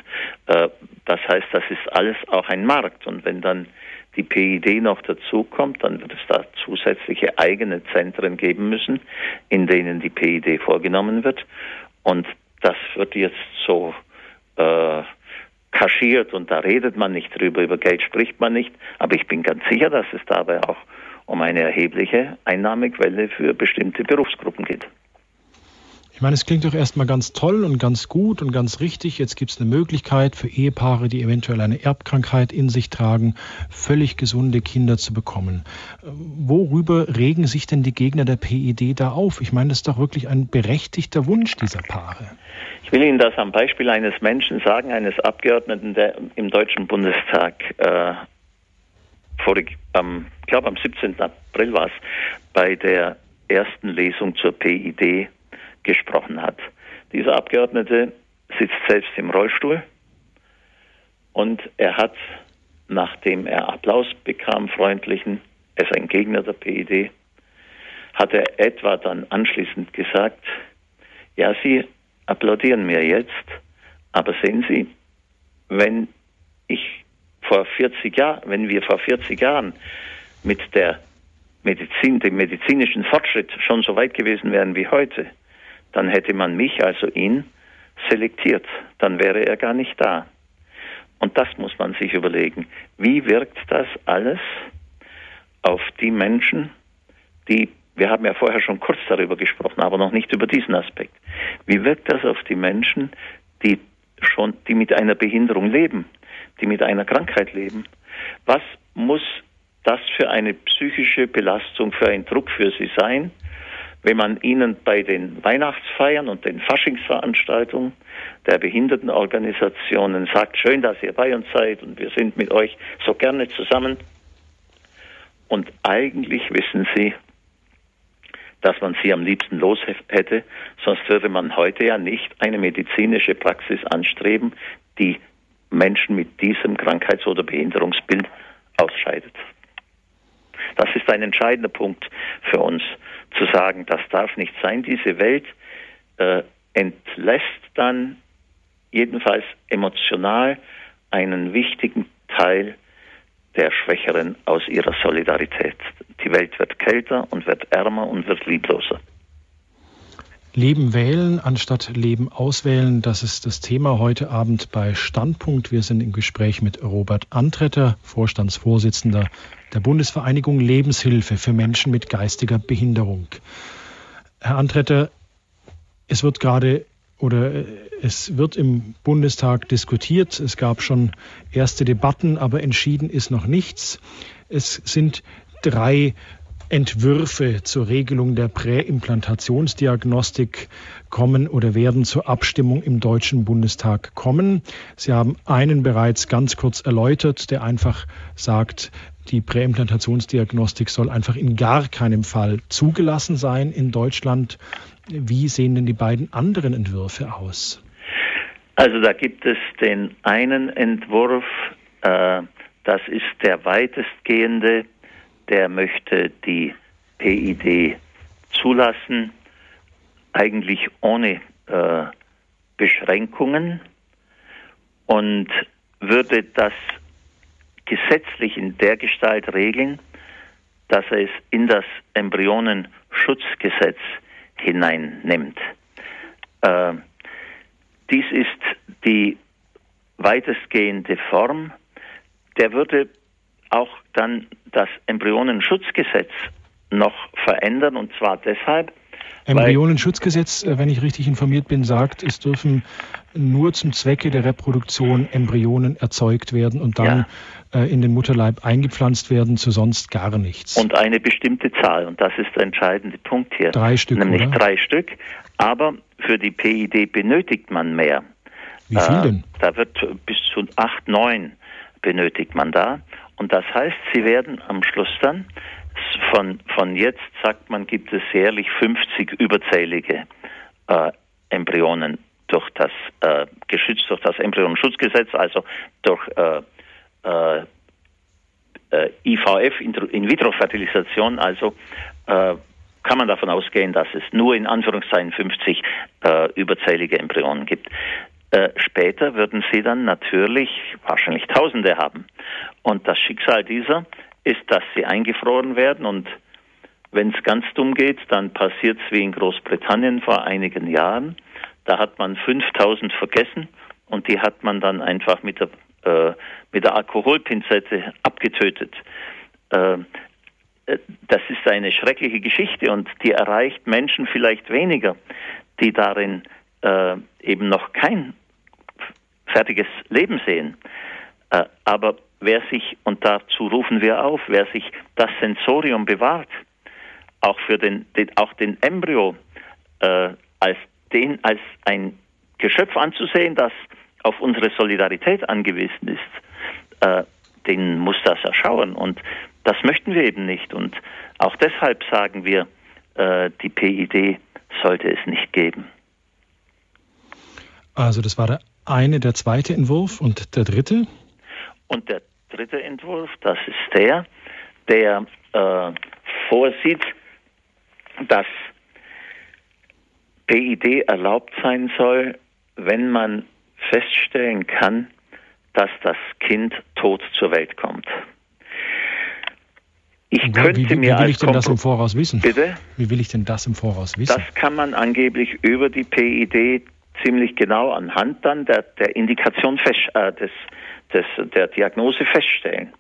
Äh, das heißt, das ist alles auch ein Markt. Und wenn dann die PID noch dazukommt, dann wird es da zusätzliche eigene Zentren geben müssen, in denen die PID vorgenommen wird. Und das wird jetzt so äh, kaschiert und da redet man nicht drüber, über Geld spricht man nicht. Aber ich bin ganz sicher, dass es dabei auch um eine erhebliche Einnahmequelle für bestimmte Berufsgruppen geht. Ich meine, es klingt doch erstmal ganz toll und ganz gut und ganz richtig. Jetzt gibt es eine Möglichkeit für Ehepaare, die eventuell eine Erbkrankheit in sich tragen, völlig gesunde Kinder zu bekommen. Worüber regen sich denn die Gegner der PID da auf? Ich meine, das ist doch wirklich ein berechtigter Wunsch dieser Paare. Ich will Ihnen das am Beispiel eines Menschen sagen, eines Abgeordneten, der im Deutschen Bundestag äh, vorig, ähm, ich glaube am 17. April war es, bei der ersten Lesung zur PID gesprochen hat. Dieser Abgeordnete sitzt selbst im Rollstuhl und er hat, nachdem er Applaus bekam, freundlichen, er ist ein Gegner der PID, hat er etwa dann anschließend gesagt, ja, Sie applaudieren mir jetzt, aber sehen Sie, wenn ich vor 40 Jahren, wenn wir vor 40 Jahren mit der Medizin, dem medizinischen Fortschritt schon so weit gewesen wären wie heute, dann hätte man mich, also ihn, selektiert. Dann wäre er gar nicht da. Und das muss man sich überlegen. Wie wirkt das alles auf die Menschen, die, wir haben ja vorher schon kurz darüber gesprochen, aber noch nicht über diesen Aspekt. Wie wirkt das auf die Menschen, die schon, die mit einer Behinderung leben, die mit einer Krankheit leben? Was muss das für eine psychische Belastung, für einen Druck für sie sein, wenn man ihnen bei den Weihnachtsfeiern und den Faschingsveranstaltungen der Behindertenorganisationen sagt, schön, dass ihr bei uns seid und wir sind mit euch so gerne zusammen. Und eigentlich wissen sie, dass man sie am liebsten los hätte, sonst würde man heute ja nicht eine medizinische Praxis anstreben, die Menschen mit diesem Krankheits- oder Behinderungsbild ausscheidet. Das ist ein entscheidender Punkt für uns, zu sagen, das darf nicht sein. Diese Welt äh, entlässt dann jedenfalls emotional einen wichtigen Teil der Schwächeren aus ihrer Solidarität. Die Welt wird kälter und wird ärmer und wird liebloser. Leben wählen anstatt Leben auswählen, das ist das Thema heute Abend bei Standpunkt. Wir sind im Gespräch mit Robert Antretter, Vorstandsvorsitzender der Bundesvereinigung Lebenshilfe für Menschen mit geistiger Behinderung. Herr Antretter, es wird gerade oder es wird im Bundestag diskutiert. Es gab schon erste Debatten, aber entschieden ist noch nichts. Es sind drei Entwürfe zur Regelung der Präimplantationsdiagnostik kommen oder werden zur Abstimmung im Deutschen Bundestag kommen. Sie haben einen bereits ganz kurz erläutert, der einfach sagt, die Präimplantationsdiagnostik soll einfach in gar keinem Fall zugelassen sein in Deutschland. Wie sehen denn die beiden anderen Entwürfe aus? Also da gibt es den einen Entwurf, äh, das ist der weitestgehende, der möchte die PID zulassen, eigentlich ohne äh, Beschränkungen und würde das gesetzlich in der Gestalt regeln, dass er es in das Embryonenschutzgesetz hineinnimmt. Äh, dies ist die weitestgehende Form. Der würde auch dann das Embryonenschutzgesetz noch verändern und zwar deshalb. Embryonenschutzgesetz, äh, wenn ich richtig informiert bin, sagt, es dürfen nur zum Zwecke der Reproduktion Embryonen erzeugt werden und dann ja. äh, in den Mutterleib eingepflanzt werden, zu sonst gar nichts. Und eine bestimmte Zahl, und das ist der entscheidende Punkt hier. Drei Stück. Nämlich oder? drei Stück. Aber für die PID benötigt man mehr. Wie viel denn? Äh, da wird bis zu acht, neun benötigt man da. Und das heißt, sie werden am Schluss dann von, von jetzt, sagt man, gibt es jährlich 50 überzählige äh, Embryonen durch das, äh, geschützt durch das Embryonenschutzgesetz, also durch äh, äh, äh IVF, In-vitro-Fertilisation, also äh, kann man davon ausgehen, dass es nur in Anführungszeichen 50 äh, überzählige Embryonen gibt. Äh, später würden sie dann natürlich wahrscheinlich Tausende haben. Und das Schicksal dieser ist, dass sie eingefroren werden und wenn es ganz dumm geht, dann passiert es wie in Großbritannien vor einigen Jahren. Da hat man 5000 vergessen und die hat man dann einfach mit der, äh, mit der Alkoholpinzette abgetötet. Äh, äh, das ist eine schreckliche Geschichte und die erreicht Menschen vielleicht weniger, die darin äh, eben noch kein fertiges Leben sehen. Äh, aber wer sich, und dazu rufen wir auf, wer sich das Sensorium bewahrt, auch für den, den auch den Embryo äh, als den als ein Geschöpf anzusehen, das auf unsere Solidarität angewiesen ist, äh, den muss das erschauen. Und das möchten wir eben nicht. Und auch deshalb sagen wir, äh, die PID sollte es nicht geben. Also das war der eine, der zweite Entwurf und der dritte? Und der dritte Entwurf, das ist der, der äh, vorsieht, dass PID erlaubt sein soll, wenn man feststellen kann, dass das Kind tot zur Welt kommt. Ich könnte wie, wie, mir wie will ich denn das im Voraus wissen? Bitte? Wie will ich denn das im Voraus wissen? Das kann man angeblich über die PID ziemlich genau anhand dann der, der Indikation fest, äh, des, des, der Diagnose feststellen.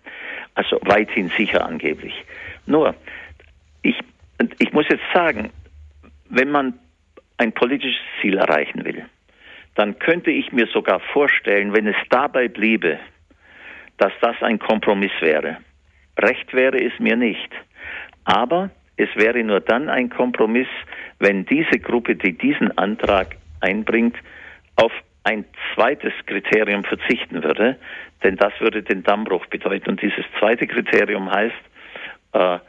Also weithin sicher angeblich. Nur, ich, ich muss jetzt sagen, wenn man ein politisches Ziel erreichen will, dann könnte ich mir sogar vorstellen, wenn es dabei bliebe, dass das ein Kompromiss wäre. Recht wäre es mir nicht. Aber es wäre nur dann ein Kompromiss, wenn diese Gruppe, die diesen Antrag einbringt, auf ein zweites Kriterium verzichten würde, denn das würde den Dammbruch bedeuten. Und dieses zweite Kriterium heißt, äh,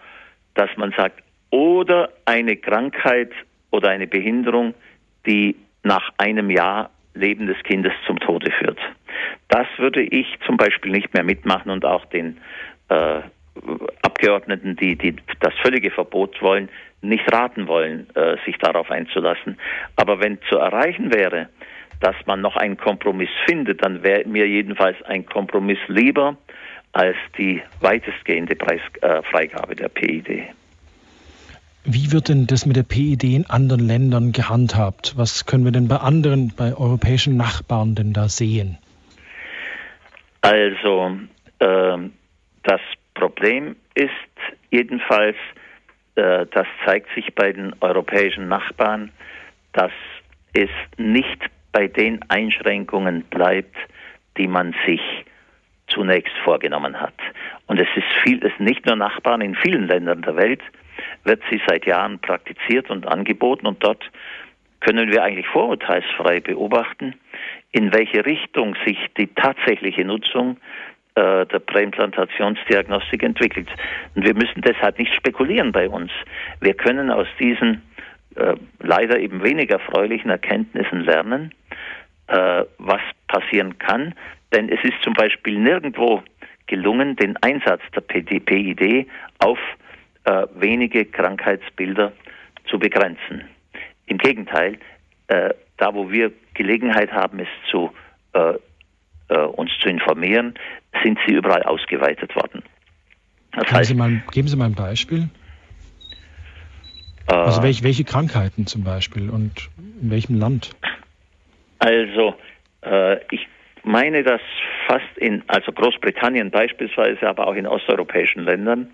dass man sagt, oder eine Krankheit oder eine Behinderung, die nach einem Jahr Leben des Kindes zum Tode führt. Das würde ich zum Beispiel nicht mehr mitmachen und auch den äh, Abgeordneten, die, die das völlige Verbot wollen, nicht raten wollen, äh, sich darauf einzulassen. Aber wenn zu erreichen wäre, dass man noch einen Kompromiss findet, dann wäre mir jedenfalls ein Kompromiss lieber als die weitestgehende Preis, äh, Freigabe der PID. Wie wird denn das mit der PID in anderen Ländern gehandhabt? Was können wir denn bei anderen, bei europäischen Nachbarn denn da sehen? Also, äh, das Problem ist jedenfalls, das zeigt sich bei den europäischen Nachbarn, dass es nicht bei den Einschränkungen bleibt, die man sich zunächst vorgenommen hat. Und es ist viel, es nicht nur Nachbarn in vielen Ländern der Welt, wird sie seit Jahren praktiziert und angeboten und dort können wir eigentlich vorurteilsfrei beobachten, in welche Richtung sich die tatsächliche Nutzung äh, der Präimplantationsdiagnostik entwickelt. Und wir müssen deshalb nicht spekulieren bei uns. Wir können aus diesen äh, leider eben weniger erfreulichen Erkenntnissen lernen, äh, was passieren kann. Denn es ist zum Beispiel nirgendwo gelungen, den Einsatz der PID auf äh, wenige Krankheitsbilder zu begrenzen. Im Gegenteil, äh, da wo wir Gelegenheit haben, es zu äh, äh uns zu informieren, sind sie überall ausgeweitet worden. Das heißt, sie mal, geben Sie mal ein Beispiel. Äh, also welche, welche Krankheiten zum Beispiel und in welchem Land? Also äh, ich meine, dass fast in, also Großbritannien beispielsweise, aber auch in osteuropäischen Ländern,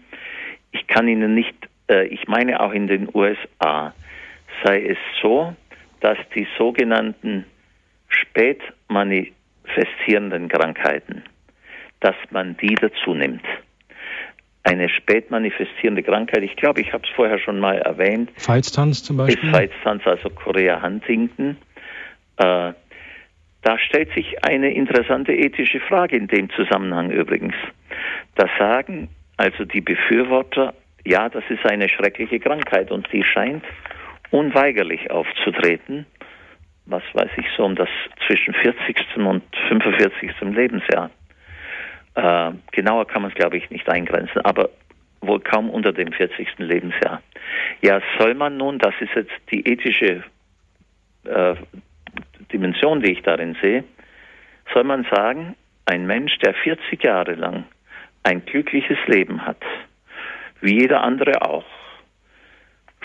ich kann Ihnen nicht, äh, ich meine auch in den USA, sei es so, dass die sogenannten spät manifestierenden Krankheiten, dass man die dazu nimmt. Eine spät manifestierende Krankheit, ich glaube, ich habe es vorher schon mal erwähnt. Feiztanz zum Beispiel? Ist Feiztanz, also Korea Huntington. Äh, da stellt sich eine interessante ethische Frage in dem Zusammenhang übrigens. Da sagen also die Befürworter, ja, das ist eine schreckliche Krankheit und die scheint unweigerlich aufzutreten. Was weiß ich so um das zwischen 40. und 45. Lebensjahr. Äh, genauer kann man es, glaube ich, nicht eingrenzen, aber wohl kaum unter dem 40. Lebensjahr. Ja, soll man nun, das ist jetzt die ethische äh, Dimension, die ich darin sehe, soll man sagen, ein Mensch, der 40 Jahre lang ein glückliches Leben hat, wie jeder andere auch,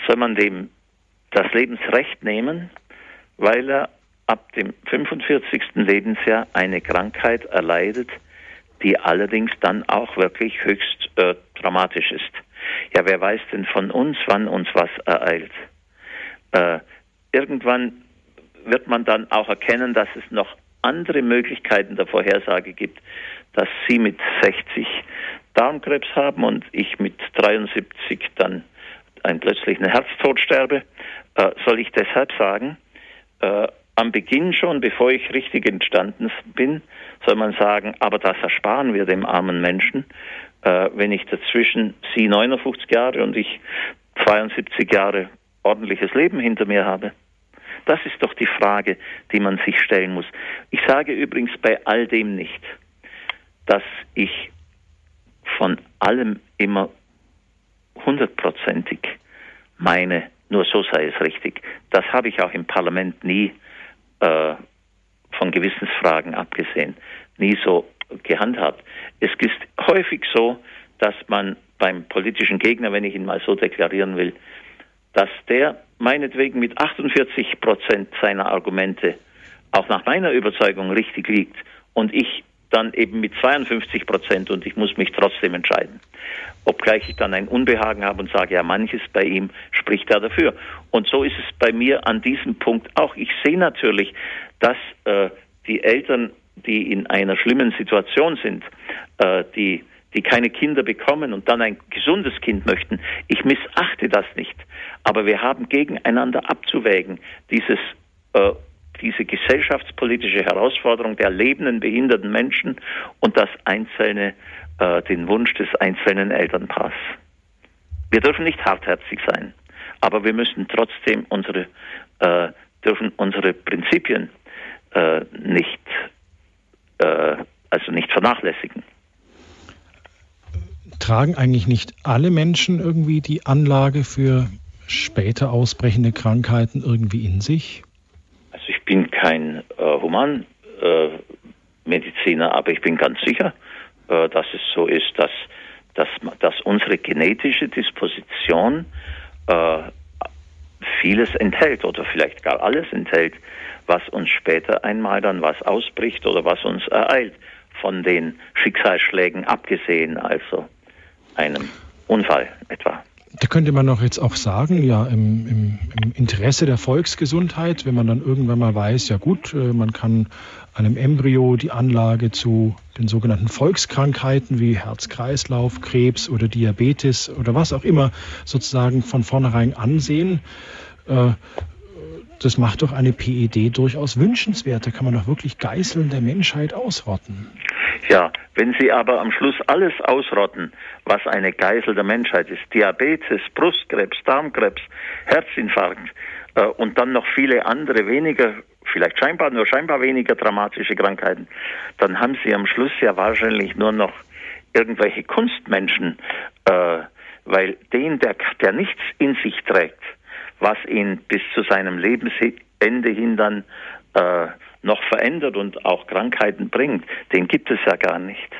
soll man dem das Lebensrecht nehmen, weil er ab dem 45. Lebensjahr eine Krankheit erleidet, die allerdings dann auch wirklich höchst äh, dramatisch ist. Ja, wer weiß denn von uns, wann uns was ereilt? Äh, irgendwann wird man dann auch erkennen, dass es noch andere Möglichkeiten der Vorhersage gibt, dass Sie mit 60 Darmkrebs haben und ich mit 73 dann einen plötzlichen Herztod sterbe, äh, soll ich deshalb sagen, äh, am Beginn schon, bevor ich richtig entstanden bin, soll man sagen, aber das ersparen wir dem armen Menschen, äh, wenn ich dazwischen Sie 59 Jahre und ich 72 Jahre ordentliches Leben hinter mir habe. Das ist doch die Frage, die man sich stellen muss. Ich sage übrigens bei all dem nicht, dass ich von allem immer hundertprozentig meine nur so sei es richtig. Das habe ich auch im Parlament nie äh, von Gewissensfragen abgesehen, nie so gehandhabt. Es ist häufig so, dass man beim politischen Gegner, wenn ich ihn mal so deklarieren will, dass der meinetwegen mit 48 Prozent seiner Argumente auch nach meiner Überzeugung richtig liegt und ich dann eben mit 52 Prozent und ich muss mich trotzdem entscheiden. Obgleich ich dann ein Unbehagen habe und sage, ja, manches bei ihm spricht da dafür. Und so ist es bei mir an diesem Punkt auch. Ich sehe natürlich, dass äh, die Eltern, die in einer schlimmen Situation sind, äh, die die keine Kinder bekommen und dann ein gesundes Kind möchten. Ich missachte das nicht. Aber wir haben gegeneinander abzuwägen, dieses äh, diese gesellschaftspolitische Herausforderung der lebenden behinderten Menschen und das einzelne, äh, den Wunsch des einzelnen Elternpaars. Wir dürfen nicht hartherzig sein, aber wir müssen trotzdem unsere, äh, dürfen unsere Prinzipien äh, nicht, äh, also nicht vernachlässigen. Tragen eigentlich nicht alle Menschen irgendwie die Anlage für später ausbrechende Krankheiten irgendwie in sich? Bin kein äh, Humanmediziner, äh, aber ich bin ganz sicher, äh, dass es so ist, dass, dass, dass unsere genetische Disposition äh, vieles enthält oder vielleicht gar alles enthält, was uns später einmal dann was ausbricht oder was uns ereilt, von den Schicksalsschlägen abgesehen, also einem Unfall etwa. Da könnte man doch jetzt auch sagen, ja, im, im, im, Interesse der Volksgesundheit, wenn man dann irgendwann mal weiß, ja gut, äh, man kann einem Embryo die Anlage zu den sogenannten Volkskrankheiten wie Herz-Kreislauf, Krebs oder Diabetes oder was auch immer sozusagen von vornherein ansehen. Äh, das macht doch eine PED durchaus wünschenswert. Da kann man doch wirklich Geißeln der Menschheit ausrotten. Ja, wenn Sie aber am Schluss alles ausrotten, was eine Geisel der Menschheit ist, Diabetes, Brustkrebs, Darmkrebs, Herzinfarkt äh, und dann noch viele andere weniger, vielleicht scheinbar nur scheinbar weniger dramatische Krankheiten, dann haben Sie am Schluss ja wahrscheinlich nur noch irgendwelche Kunstmenschen, äh, weil den, der, der nichts in sich trägt, was ihn bis zu seinem Lebensende hin dann äh, noch verändert und auch Krankheiten bringt, den gibt es ja gar nicht.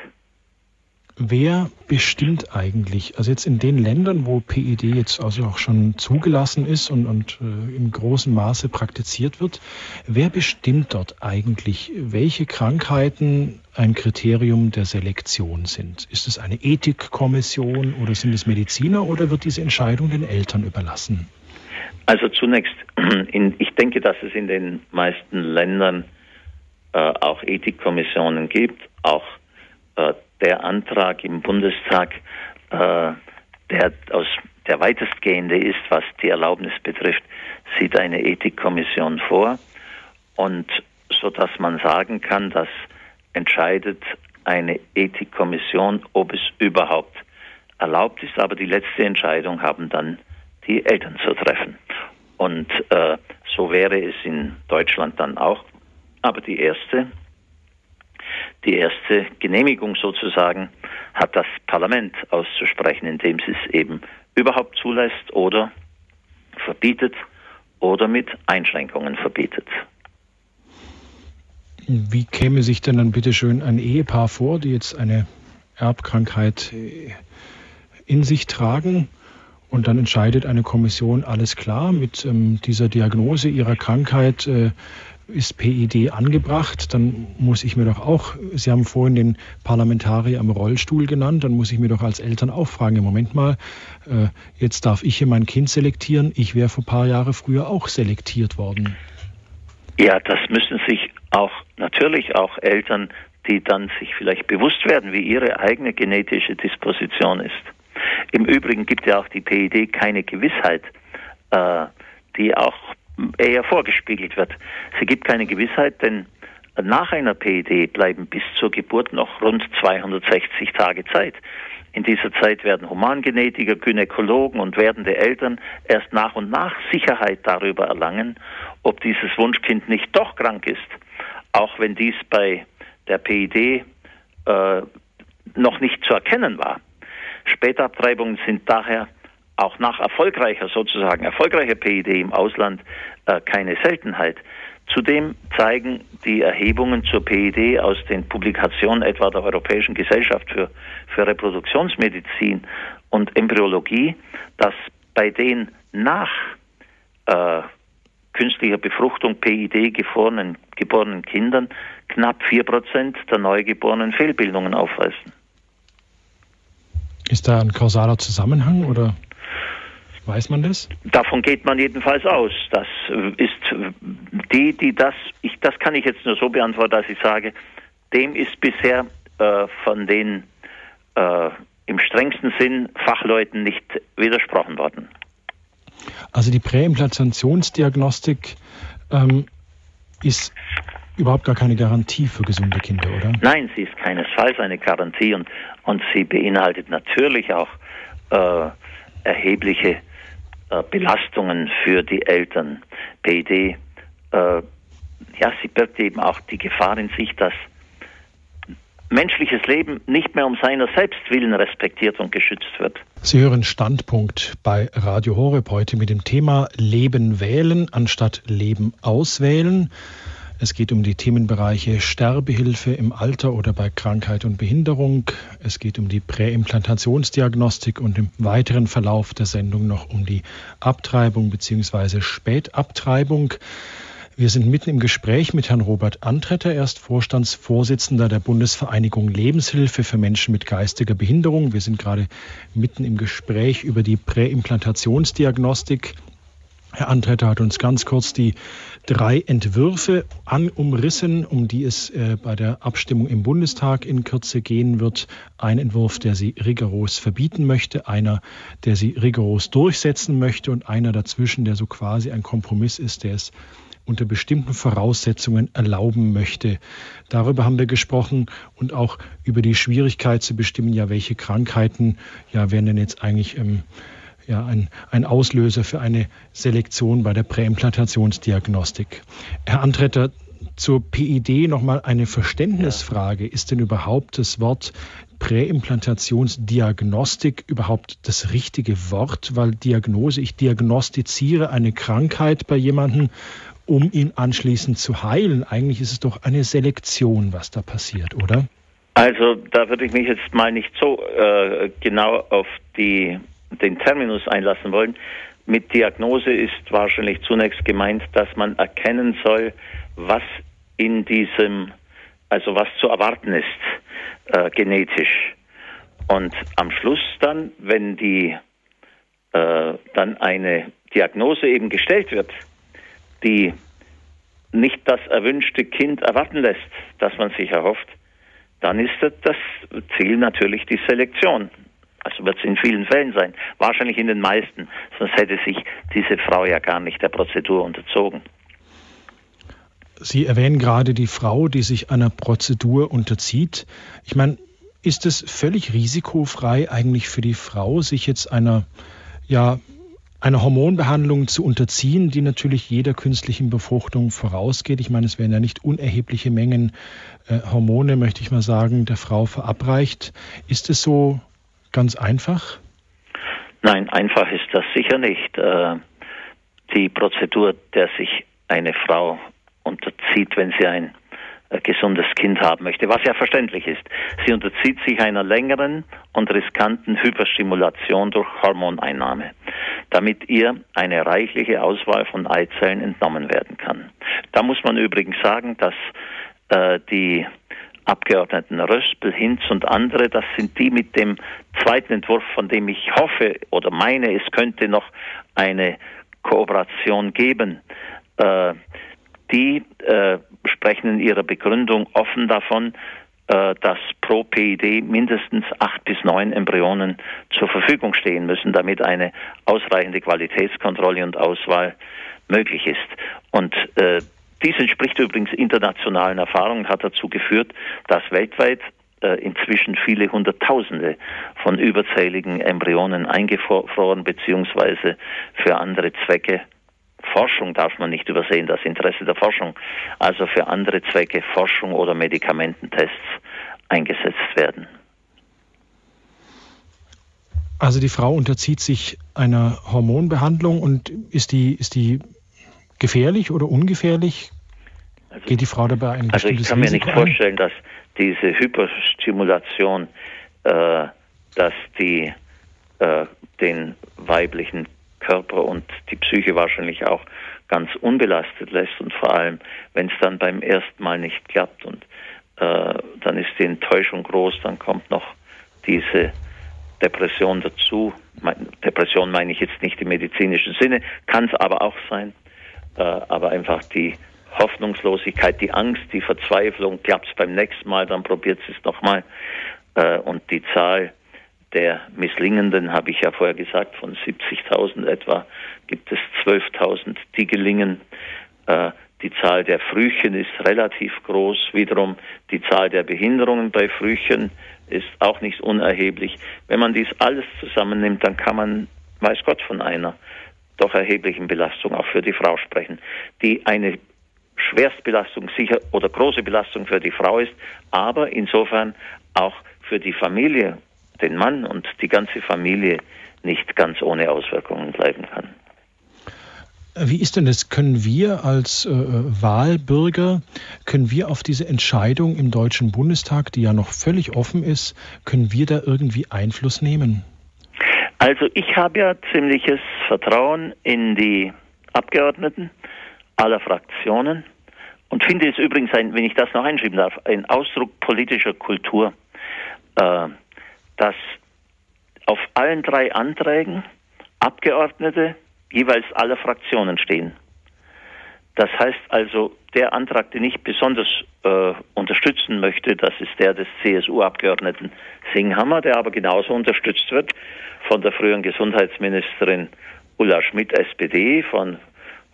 Wer bestimmt eigentlich, also jetzt in den Ländern, wo PED jetzt also auch schon zugelassen ist und, und äh, im großen Maße praktiziert wird, wer bestimmt dort eigentlich, welche Krankheiten ein Kriterium der Selektion sind? Ist es eine Ethikkommission oder sind es Mediziner oder wird diese Entscheidung den Eltern überlassen? Also zunächst, in, ich denke, dass es in den meisten Ländern äh, auch Ethikkommissionen gibt. Auch äh, der Antrag im Bundestag, äh, der aus der weitestgehende ist, was die Erlaubnis betrifft, sieht eine Ethikkommission vor. Und so dass man sagen kann, dass entscheidet eine Ethikkommission, ob es überhaupt erlaubt ist, aber die letzte Entscheidung haben dann die Eltern zu treffen. Und äh, so wäre es in Deutschland dann auch. Aber die erste, die erste Genehmigung sozusagen hat das Parlament auszusprechen, indem es es eben überhaupt zulässt oder verbietet oder mit Einschränkungen verbietet. Wie käme sich denn dann bitte schön ein Ehepaar vor, die jetzt eine Erbkrankheit in sich tragen? Und dann entscheidet eine Kommission, alles klar, mit ähm, dieser Diagnose ihrer Krankheit äh, ist PID angebracht, dann muss ich mir doch auch, Sie haben vorhin den Parlamentarier am Rollstuhl genannt, dann muss ich mir doch als Eltern auch fragen, im Moment mal, äh, jetzt darf ich hier mein Kind selektieren, ich wäre vor ein paar Jahren früher auch selektiert worden. Ja, das müssen sich auch natürlich auch Eltern, die dann sich vielleicht bewusst werden, wie ihre eigene genetische Disposition ist. Im Übrigen gibt ja auch die PID keine Gewissheit, äh, die auch eher vorgespiegelt wird. Sie gibt keine Gewissheit, denn nach einer PID bleiben bis zur Geburt noch rund 260 Tage Zeit. In dieser Zeit werden Humangenetiker, Gynäkologen und werdende Eltern erst nach und nach Sicherheit darüber erlangen, ob dieses Wunschkind nicht doch krank ist, auch wenn dies bei der PID äh, noch nicht zu erkennen war. Spätabtreibungen sind daher auch nach erfolgreicher sozusagen, erfolgreicher PID im Ausland äh, keine Seltenheit. Zudem zeigen die Erhebungen zur PID aus den Publikationen etwa der Europäischen Gesellschaft für, für Reproduktionsmedizin und Embryologie, dass bei den nach äh, künstlicher Befruchtung PID geborenen, geborenen Kindern knapp 4% der Neugeborenen Fehlbildungen aufweisen. Ist da ein kausaler Zusammenhang oder weiß man das? Davon geht man jedenfalls aus. Das ist die, die das, ich, das kann ich jetzt nur so beantworten, dass ich sage, dem ist bisher äh, von den äh, im strengsten Sinn Fachleuten nicht widersprochen worden. Also die Präimplantationsdiagnostik ähm, ist überhaupt gar keine Garantie für gesunde Kinder, oder? Nein, sie ist keinesfalls eine Garantie und, und sie beinhaltet natürlich auch äh, erhebliche äh, Belastungen für die Eltern. PID, äh, ja, sie birgt eben auch die Gefahr in sich, dass menschliches Leben nicht mehr um seiner selbst willen respektiert und geschützt wird. Sie hören Standpunkt bei Radio Horeb heute mit dem Thema Leben wählen anstatt Leben auswählen. Es geht um die Themenbereiche Sterbehilfe im Alter oder bei Krankheit und Behinderung. Es geht um die Präimplantationsdiagnostik und im weiteren Verlauf der Sendung noch um die Abtreibung bzw. Spätabtreibung. Wir sind mitten im Gespräch mit Herrn Robert Antretter. Er ist Vorstandsvorsitzender der Bundesvereinigung Lebenshilfe für Menschen mit geistiger Behinderung. Wir sind gerade mitten im Gespräch über die Präimplantationsdiagnostik. Herr Antretter hat uns ganz kurz die drei Entwürfe an umrissen, um die es äh, bei der Abstimmung im Bundestag in Kürze gehen wird. Ein Entwurf, der sie rigoros verbieten möchte, einer, der sie rigoros durchsetzen möchte und einer dazwischen, der so quasi ein Kompromiss ist, der es unter bestimmten Voraussetzungen erlauben möchte. Darüber haben wir gesprochen und auch über die Schwierigkeit zu bestimmen, ja, welche Krankheiten ja, wären denn jetzt eigentlich ähm, ja, ein, ein Auslöser für eine Selektion bei der Präimplantationsdiagnostik. Herr Antretter, zur PID nochmal eine Verständnisfrage. Ist denn überhaupt das Wort Präimplantationsdiagnostik überhaupt das richtige Wort? Weil Diagnose, ich diagnostiziere eine Krankheit bei jemandem um ihn anschließend zu heilen. Eigentlich ist es doch eine Selektion, was da passiert, oder? Also da würde ich mich jetzt mal nicht so äh, genau auf die, den Terminus einlassen wollen. Mit Diagnose ist wahrscheinlich zunächst gemeint, dass man erkennen soll, was in diesem, also was zu erwarten ist, äh, genetisch. Und am Schluss dann, wenn die äh, dann eine Diagnose eben gestellt wird, die nicht das erwünschte Kind erwarten lässt, das man sich erhofft, dann ist das Ziel natürlich die Selektion. Also wird es in vielen Fällen sein. Wahrscheinlich in den meisten. Sonst hätte sich diese Frau ja gar nicht der Prozedur unterzogen. Sie erwähnen gerade die Frau, die sich einer Prozedur unterzieht. Ich meine, ist es völlig risikofrei eigentlich für die Frau, sich jetzt einer ja, eine Hormonbehandlung zu unterziehen, die natürlich jeder künstlichen Befruchtung vorausgeht. Ich meine, es werden ja nicht unerhebliche Mengen äh, Hormone, möchte ich mal sagen, der Frau verabreicht. Ist es so ganz einfach? Nein, einfach ist das sicher nicht. Äh, die Prozedur, der sich eine Frau unterzieht, wenn sie ein äh, gesundes Kind haben möchte, was ja verständlich ist. Sie unterzieht sich einer längeren und riskanten Hyperstimulation durch Hormoneinnahme, damit ihr eine reichliche Auswahl von Eizellen entnommen werden kann. Da muss man übrigens sagen, dass äh, die Abgeordneten Röspel, Hinz und andere, das sind die mit dem zweiten Entwurf, von dem ich hoffe oder meine, es könnte noch eine Kooperation geben. Äh, die äh, sprechen in ihrer Begründung offen davon, äh, dass pro PID mindestens acht bis neun Embryonen zur Verfügung stehen müssen, damit eine ausreichende Qualitätskontrolle und Auswahl möglich ist. Und äh, dies entspricht übrigens internationalen Erfahrungen, hat dazu geführt, dass weltweit äh, inzwischen viele Hunderttausende von überzähligen Embryonen eingefroren bzw. für andere Zwecke Forschung darf man nicht übersehen, das Interesse der Forschung, also für andere Zwecke Forschung oder Medikamententests eingesetzt werden. Also die Frau unterzieht sich einer Hormonbehandlung und ist die, ist die gefährlich oder ungefährlich? Also, Geht die Frau dabei ein Also ich kann mir nicht vorstellen, dass diese Hyperstimulation, äh, dass die äh, den weiblichen Körper und die Psyche wahrscheinlich auch ganz unbelastet lässt und vor allem, wenn es dann beim ersten Mal nicht klappt und äh, dann ist die Enttäuschung groß, dann kommt noch diese Depression dazu. Depression meine ich jetzt nicht im medizinischen Sinne, kann es aber auch sein, aber einfach die Hoffnungslosigkeit, die Angst, die Verzweiflung, klappt es beim nächsten Mal, dann probiert es nochmal. Äh, und die Zahl der Misslingenden, habe ich ja vorher gesagt, von 70.000 etwa, gibt es 12.000, die gelingen. Äh, die Zahl der Frühchen ist relativ groß. Wiederum die Zahl der Behinderungen bei Frühchen ist auch nicht unerheblich. Wenn man dies alles zusammennimmt, dann kann man, weiß Gott, von einer doch erheblichen Belastung auch für die Frau sprechen, die eine Schwerstbelastung sicher oder große Belastung für die Frau ist, aber insofern auch für die Familie, den Mann und die ganze Familie nicht ganz ohne Auswirkungen bleiben kann. Wie ist denn das? Können wir als äh, Wahlbürger, können wir auf diese Entscheidung im Deutschen Bundestag, die ja noch völlig offen ist, können wir da irgendwie Einfluss nehmen? Also ich habe ja ziemliches Vertrauen in die Abgeordneten aller Fraktionen und finde es übrigens, ein, wenn ich das noch einschieben darf, ein Ausdruck politischer Kultur, äh, dass auf allen drei Anträgen Abgeordnete jeweils aller Fraktionen stehen. Das heißt also, der Antrag, den ich besonders äh, unterstützen möchte, das ist der des CSU-Abgeordneten Singhammer, der aber genauso unterstützt wird von der früheren Gesundheitsministerin Ulla Schmidt, SPD, von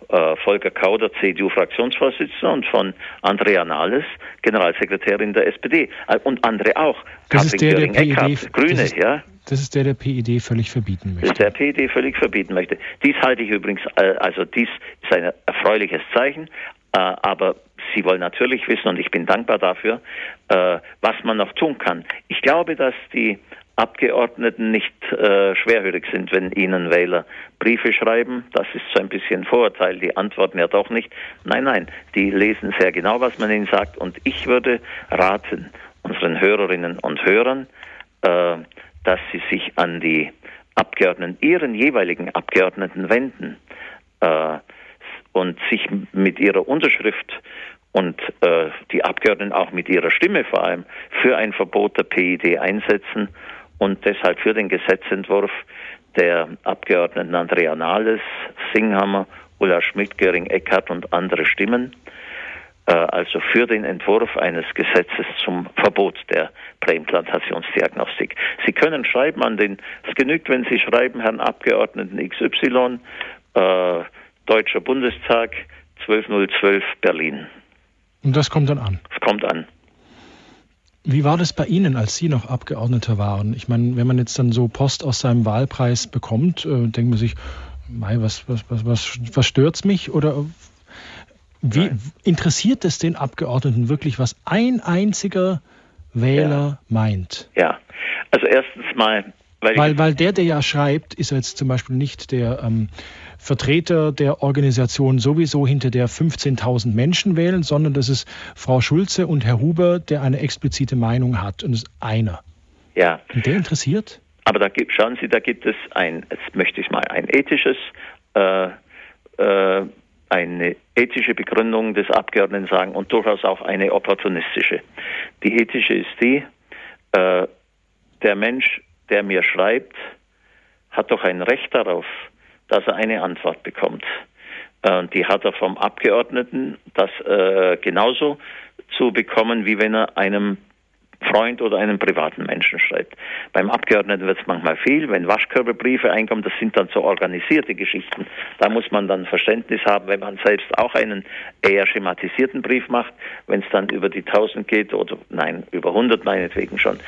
äh, Volker Kauder, CDU-Fraktionsvorsitzender und von Andrea Nahles, Generalsekretärin der SPD. Äh, und andere auch. Das Katrin ist der, der PED, Grüne, das ist, ja. Das ist der, der PED völlig verbieten möchte. Das ist der PED völlig verbieten möchte. Dies halte ich übrigens, äh, also dies ist ein erfreuliches Zeichen, aber Sie wollen natürlich wissen, und ich bin dankbar dafür, was man noch tun kann. Ich glaube, dass die Abgeordneten nicht äh, schwerhörig sind, wenn ihnen Wähler Briefe schreiben. Das ist so ein bisschen Vorurteil. Die antworten ja doch nicht. Nein, nein, die lesen sehr genau, was man ihnen sagt. Und ich würde raten, unseren Hörerinnen und Hörern, äh, dass sie sich an die Abgeordneten, ihren jeweiligen Abgeordneten wenden äh, und sich mit ihrer Unterschrift und äh, die Abgeordneten auch mit ihrer Stimme vor allem für ein Verbot der PID einsetzen und deshalb für den Gesetzentwurf der Abgeordneten Andrea Nahles, Singhammer, Ulla Schmidt, Göring Eckhardt und andere Stimmen, äh, also für den Entwurf eines Gesetzes zum Verbot der Präimplantationsdiagnostik. Sie können schreiben an den, es genügt, wenn Sie schreiben, Herrn Abgeordneten XY, äh, Deutscher Bundestag, 12012 Berlin. Und das kommt dann an? Es kommt an. Wie war das bei Ihnen, als Sie noch Abgeordneter waren? Ich meine, wenn man jetzt dann so Post aus seinem Wahlpreis bekommt, äh, denkt man sich, Mei, was, was, was, was, was stört's mich? Oder wie Nein. interessiert es den Abgeordneten wirklich, was ein einziger Wähler ja. meint? Ja, also erstens mal. Weil, weil, weil der, der ja schreibt, ist jetzt zum Beispiel nicht der ähm, Vertreter der Organisation sowieso hinter der 15.000 Menschen wählen, sondern das ist Frau Schulze und Herr Huber, der eine explizite Meinung hat. Und das ist einer. Ja. Und der interessiert? Aber da gibt, schauen Sie, da gibt es ein, jetzt möchte ich mal ein ethisches, äh, äh, eine ethische Begründung des Abgeordneten sagen und durchaus auch eine opportunistische. Die ethische ist die, äh, der Mensch, der mir schreibt, hat doch ein Recht darauf, dass er eine Antwort bekommt. Die hat er vom Abgeordneten, das äh, genauso zu bekommen, wie wenn er einem Freund oder einem privaten Menschen schreibt. Beim Abgeordneten wird es manchmal viel, wenn Waschkörperbriefe einkommen, das sind dann so organisierte Geschichten. Da muss man dann Verständnis haben, wenn man selbst auch einen eher schematisierten Brief macht, wenn es dann über die 1000 geht oder nein, über 100 meinetwegen schon.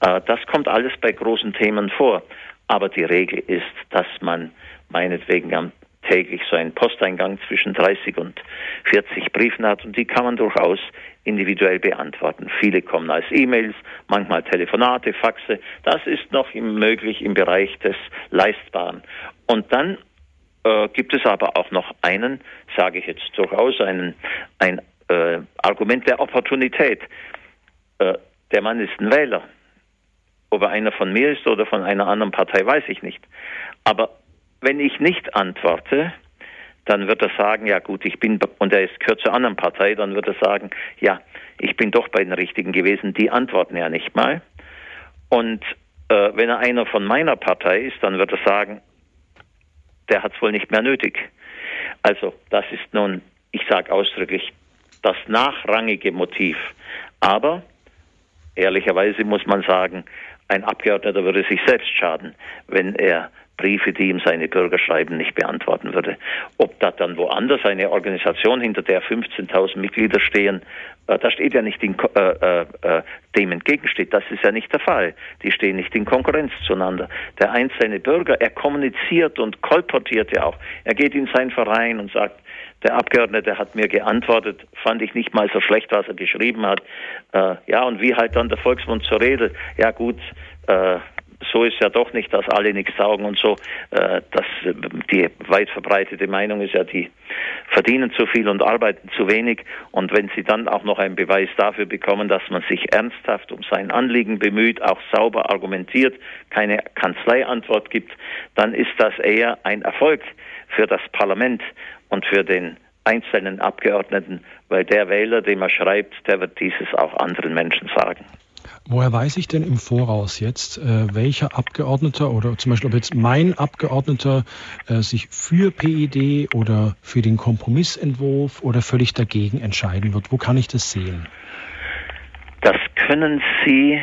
Äh, das kommt alles bei großen Themen vor. Aber die Regel ist, dass man meinetwegen am täglich so einen Posteingang zwischen 30 und 40 Briefen hat und die kann man durchaus individuell beantworten. Viele kommen als E-Mails, manchmal Telefonate, Faxe. Das ist noch möglich im Bereich des Leistbaren. Und dann äh, gibt es aber auch noch einen, sage ich jetzt durchaus, einen, ein äh, Argument der Opportunität. Äh, der Mann ist ein Wähler. Ob er einer von mir ist oder von einer anderen Partei, weiß ich nicht. Aber wenn ich nicht antworte, dann wird er sagen, ja gut, ich bin, und er ist, gehört zur anderen Partei, dann wird er sagen, ja, ich bin doch bei den Richtigen gewesen, die antworten ja nicht mal. Und äh, wenn er einer von meiner Partei ist, dann wird er sagen, der hat es wohl nicht mehr nötig. Also das ist nun, ich sage ausdrücklich, das nachrangige Motiv. Aber ehrlicherweise muss man sagen, ein Abgeordneter würde sich selbst schaden, wenn er Briefe, die ihm seine Bürger schreiben, nicht beantworten würde. Ob da dann woanders eine Organisation, hinter der 15.000 Mitglieder stehen, äh, da steht ja nicht in, äh, äh, äh, dem entgegensteht. Das ist ja nicht der Fall. Die stehen nicht in Konkurrenz zueinander. Der einzelne Bürger, er kommuniziert und kolportiert ja auch. Er geht in seinen Verein und sagt, der Abgeordnete hat mir geantwortet, fand ich nicht mal so schlecht, was er geschrieben hat. Äh, ja, und wie halt dann der Volksmund zur Rede. Ja gut, äh, so ist ja doch nicht, dass alle nichts saugen und so. Äh, das, die weit verbreitete Meinung ist ja, die verdienen zu viel und arbeiten zu wenig. Und wenn sie dann auch noch einen Beweis dafür bekommen, dass man sich ernsthaft um sein Anliegen bemüht, auch sauber argumentiert, keine Kanzleiantwort gibt, dann ist das eher ein Erfolg für das Parlament und für den einzelnen Abgeordneten, weil der Wähler, dem er schreibt, der wird dieses auch anderen Menschen sagen. Woher weiß ich denn im Voraus jetzt, äh, welcher Abgeordneter oder zum Beispiel ob jetzt mein Abgeordneter äh, sich für PID oder für den Kompromissentwurf oder völlig dagegen entscheiden wird? Wo kann ich das sehen? Das können Sie,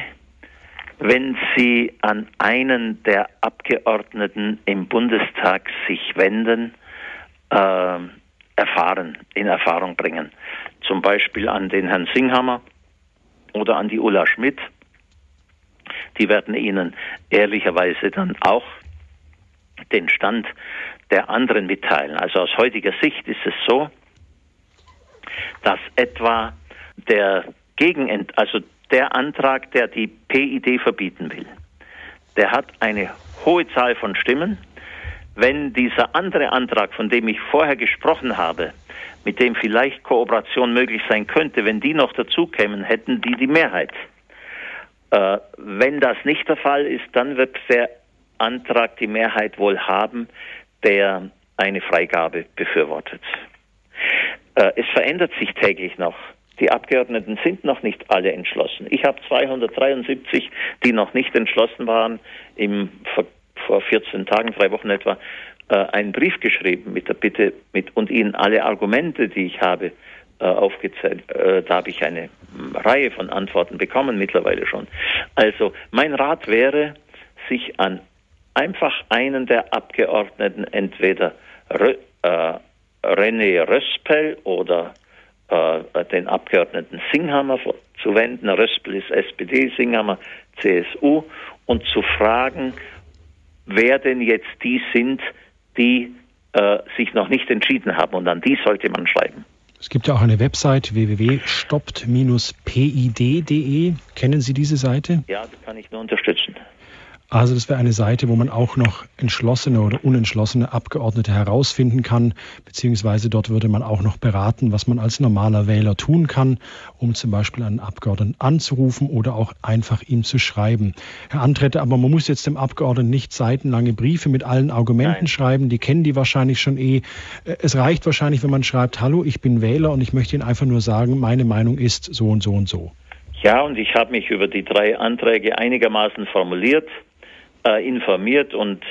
wenn Sie an einen der Abgeordneten im Bundestag sich wenden, äh, erfahren, in Erfahrung bringen. Zum Beispiel an den Herrn Singhammer oder an die Ulla Schmidt die werden Ihnen ehrlicherweise dann auch den Stand der anderen mitteilen. Also aus heutiger Sicht ist es so, dass etwa der Gegenent, also der Antrag, der die PID verbieten will, der hat eine hohe Zahl von Stimmen. Wenn dieser andere Antrag, von dem ich vorher gesprochen habe, mit dem vielleicht Kooperation möglich sein könnte, wenn die noch dazu kämen, hätten die die Mehrheit. Äh, wenn das nicht der Fall ist, dann wird der Antrag die Mehrheit wohl haben, der eine Freigabe befürwortet. Äh, es verändert sich täglich noch. Die Abgeordneten sind noch nicht alle entschlossen. Ich habe 273, die noch nicht entschlossen waren, im, vor, vor 14 Tagen, drei Wochen etwa, äh, einen Brief geschrieben mit der Bitte mit, und ihnen alle Argumente, die ich habe, äh, aufgezählt. Äh, da habe ich eine Reihe von Antworten bekommen mittlerweile schon. Also mein Rat wäre, sich an einfach einen der Abgeordneten, entweder Rö, äh, René Röspel oder äh, den Abgeordneten Singhammer zu wenden. Röspel ist SPD, Singhammer CSU und zu fragen, wer denn jetzt die sind, die äh, sich noch nicht entschieden haben. Und an die sollte man schreiben. Es gibt ja auch eine Website www.stoppt-pid.de. Kennen Sie diese Seite? Ja, das kann ich nur unterstützen. Also das wäre eine Seite, wo man auch noch entschlossene oder unentschlossene Abgeordnete herausfinden kann, beziehungsweise dort würde man auch noch beraten, was man als normaler Wähler tun kann, um zum Beispiel einen Abgeordneten anzurufen oder auch einfach ihm zu schreiben. Herr Antrette, aber man muss jetzt dem Abgeordneten nicht seitenlange Briefe mit allen Argumenten Nein. schreiben, die kennen die wahrscheinlich schon eh. Es reicht wahrscheinlich, wenn man schreibt, hallo, ich bin Wähler und ich möchte Ihnen einfach nur sagen, meine Meinung ist so und so und so. Ja, und ich habe mich über die drei Anträge einigermaßen formuliert äh, informiert und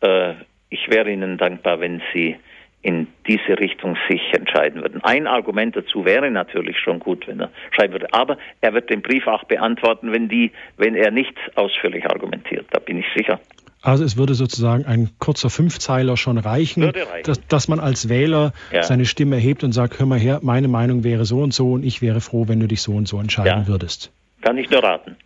äh, ich wäre Ihnen dankbar, wenn Sie in diese Richtung sich entscheiden würden. Ein Argument dazu wäre natürlich schon gut, wenn er schreiben würde. Aber er wird den Brief auch beantworten, wenn die, wenn er nicht ausführlich argumentiert. Da bin ich sicher. Also es würde sozusagen ein kurzer Fünfzeiler schon reichen, reichen. Dass, dass, man als Wähler ja. seine Stimme erhebt und sagt, hör mal her, meine Meinung wäre so und so und ich wäre froh, wenn du dich so und so entscheiden ja. würdest. Kann ich nur raten.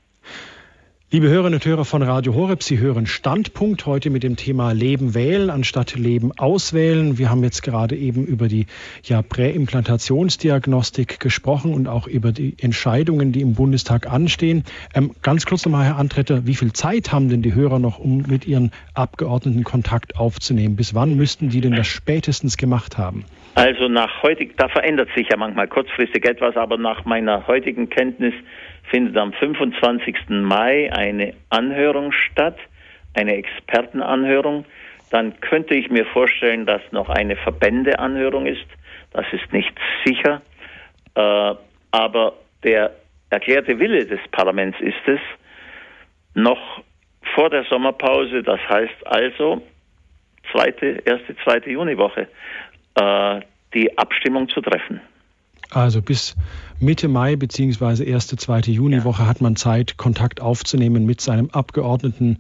Liebe Hörerinnen und Hörer von Radio Horeb, Sie hören Standpunkt heute mit dem Thema Leben wählen anstatt Leben auswählen. Wir haben jetzt gerade eben über die ja, Präimplantationsdiagnostik gesprochen und auch über die Entscheidungen, die im Bundestag anstehen. Ähm, ganz kurz nochmal, Herr Antretter, wie viel Zeit haben denn die Hörer noch, um mit ihren Abgeordneten Kontakt aufzunehmen? Bis wann müssten die denn das spätestens gemacht haben? Also nach heutig, da verändert sich ja manchmal kurzfristig etwas, aber nach meiner heutigen Kenntnis findet am 25. Mai eine Anhörung statt, eine Expertenanhörung. Dann könnte ich mir vorstellen, dass noch eine Verbändeanhörung ist. Das ist nicht sicher. Äh, aber der erklärte Wille des Parlaments ist es, noch vor der Sommerpause, das heißt also zweite, erste, zweite Juniwoche, äh, die Abstimmung zu treffen. Also bis Mitte Mai bzw. erste, zweite Juniwoche ja. hat man Zeit, Kontakt aufzunehmen mit seinem Abgeordneten.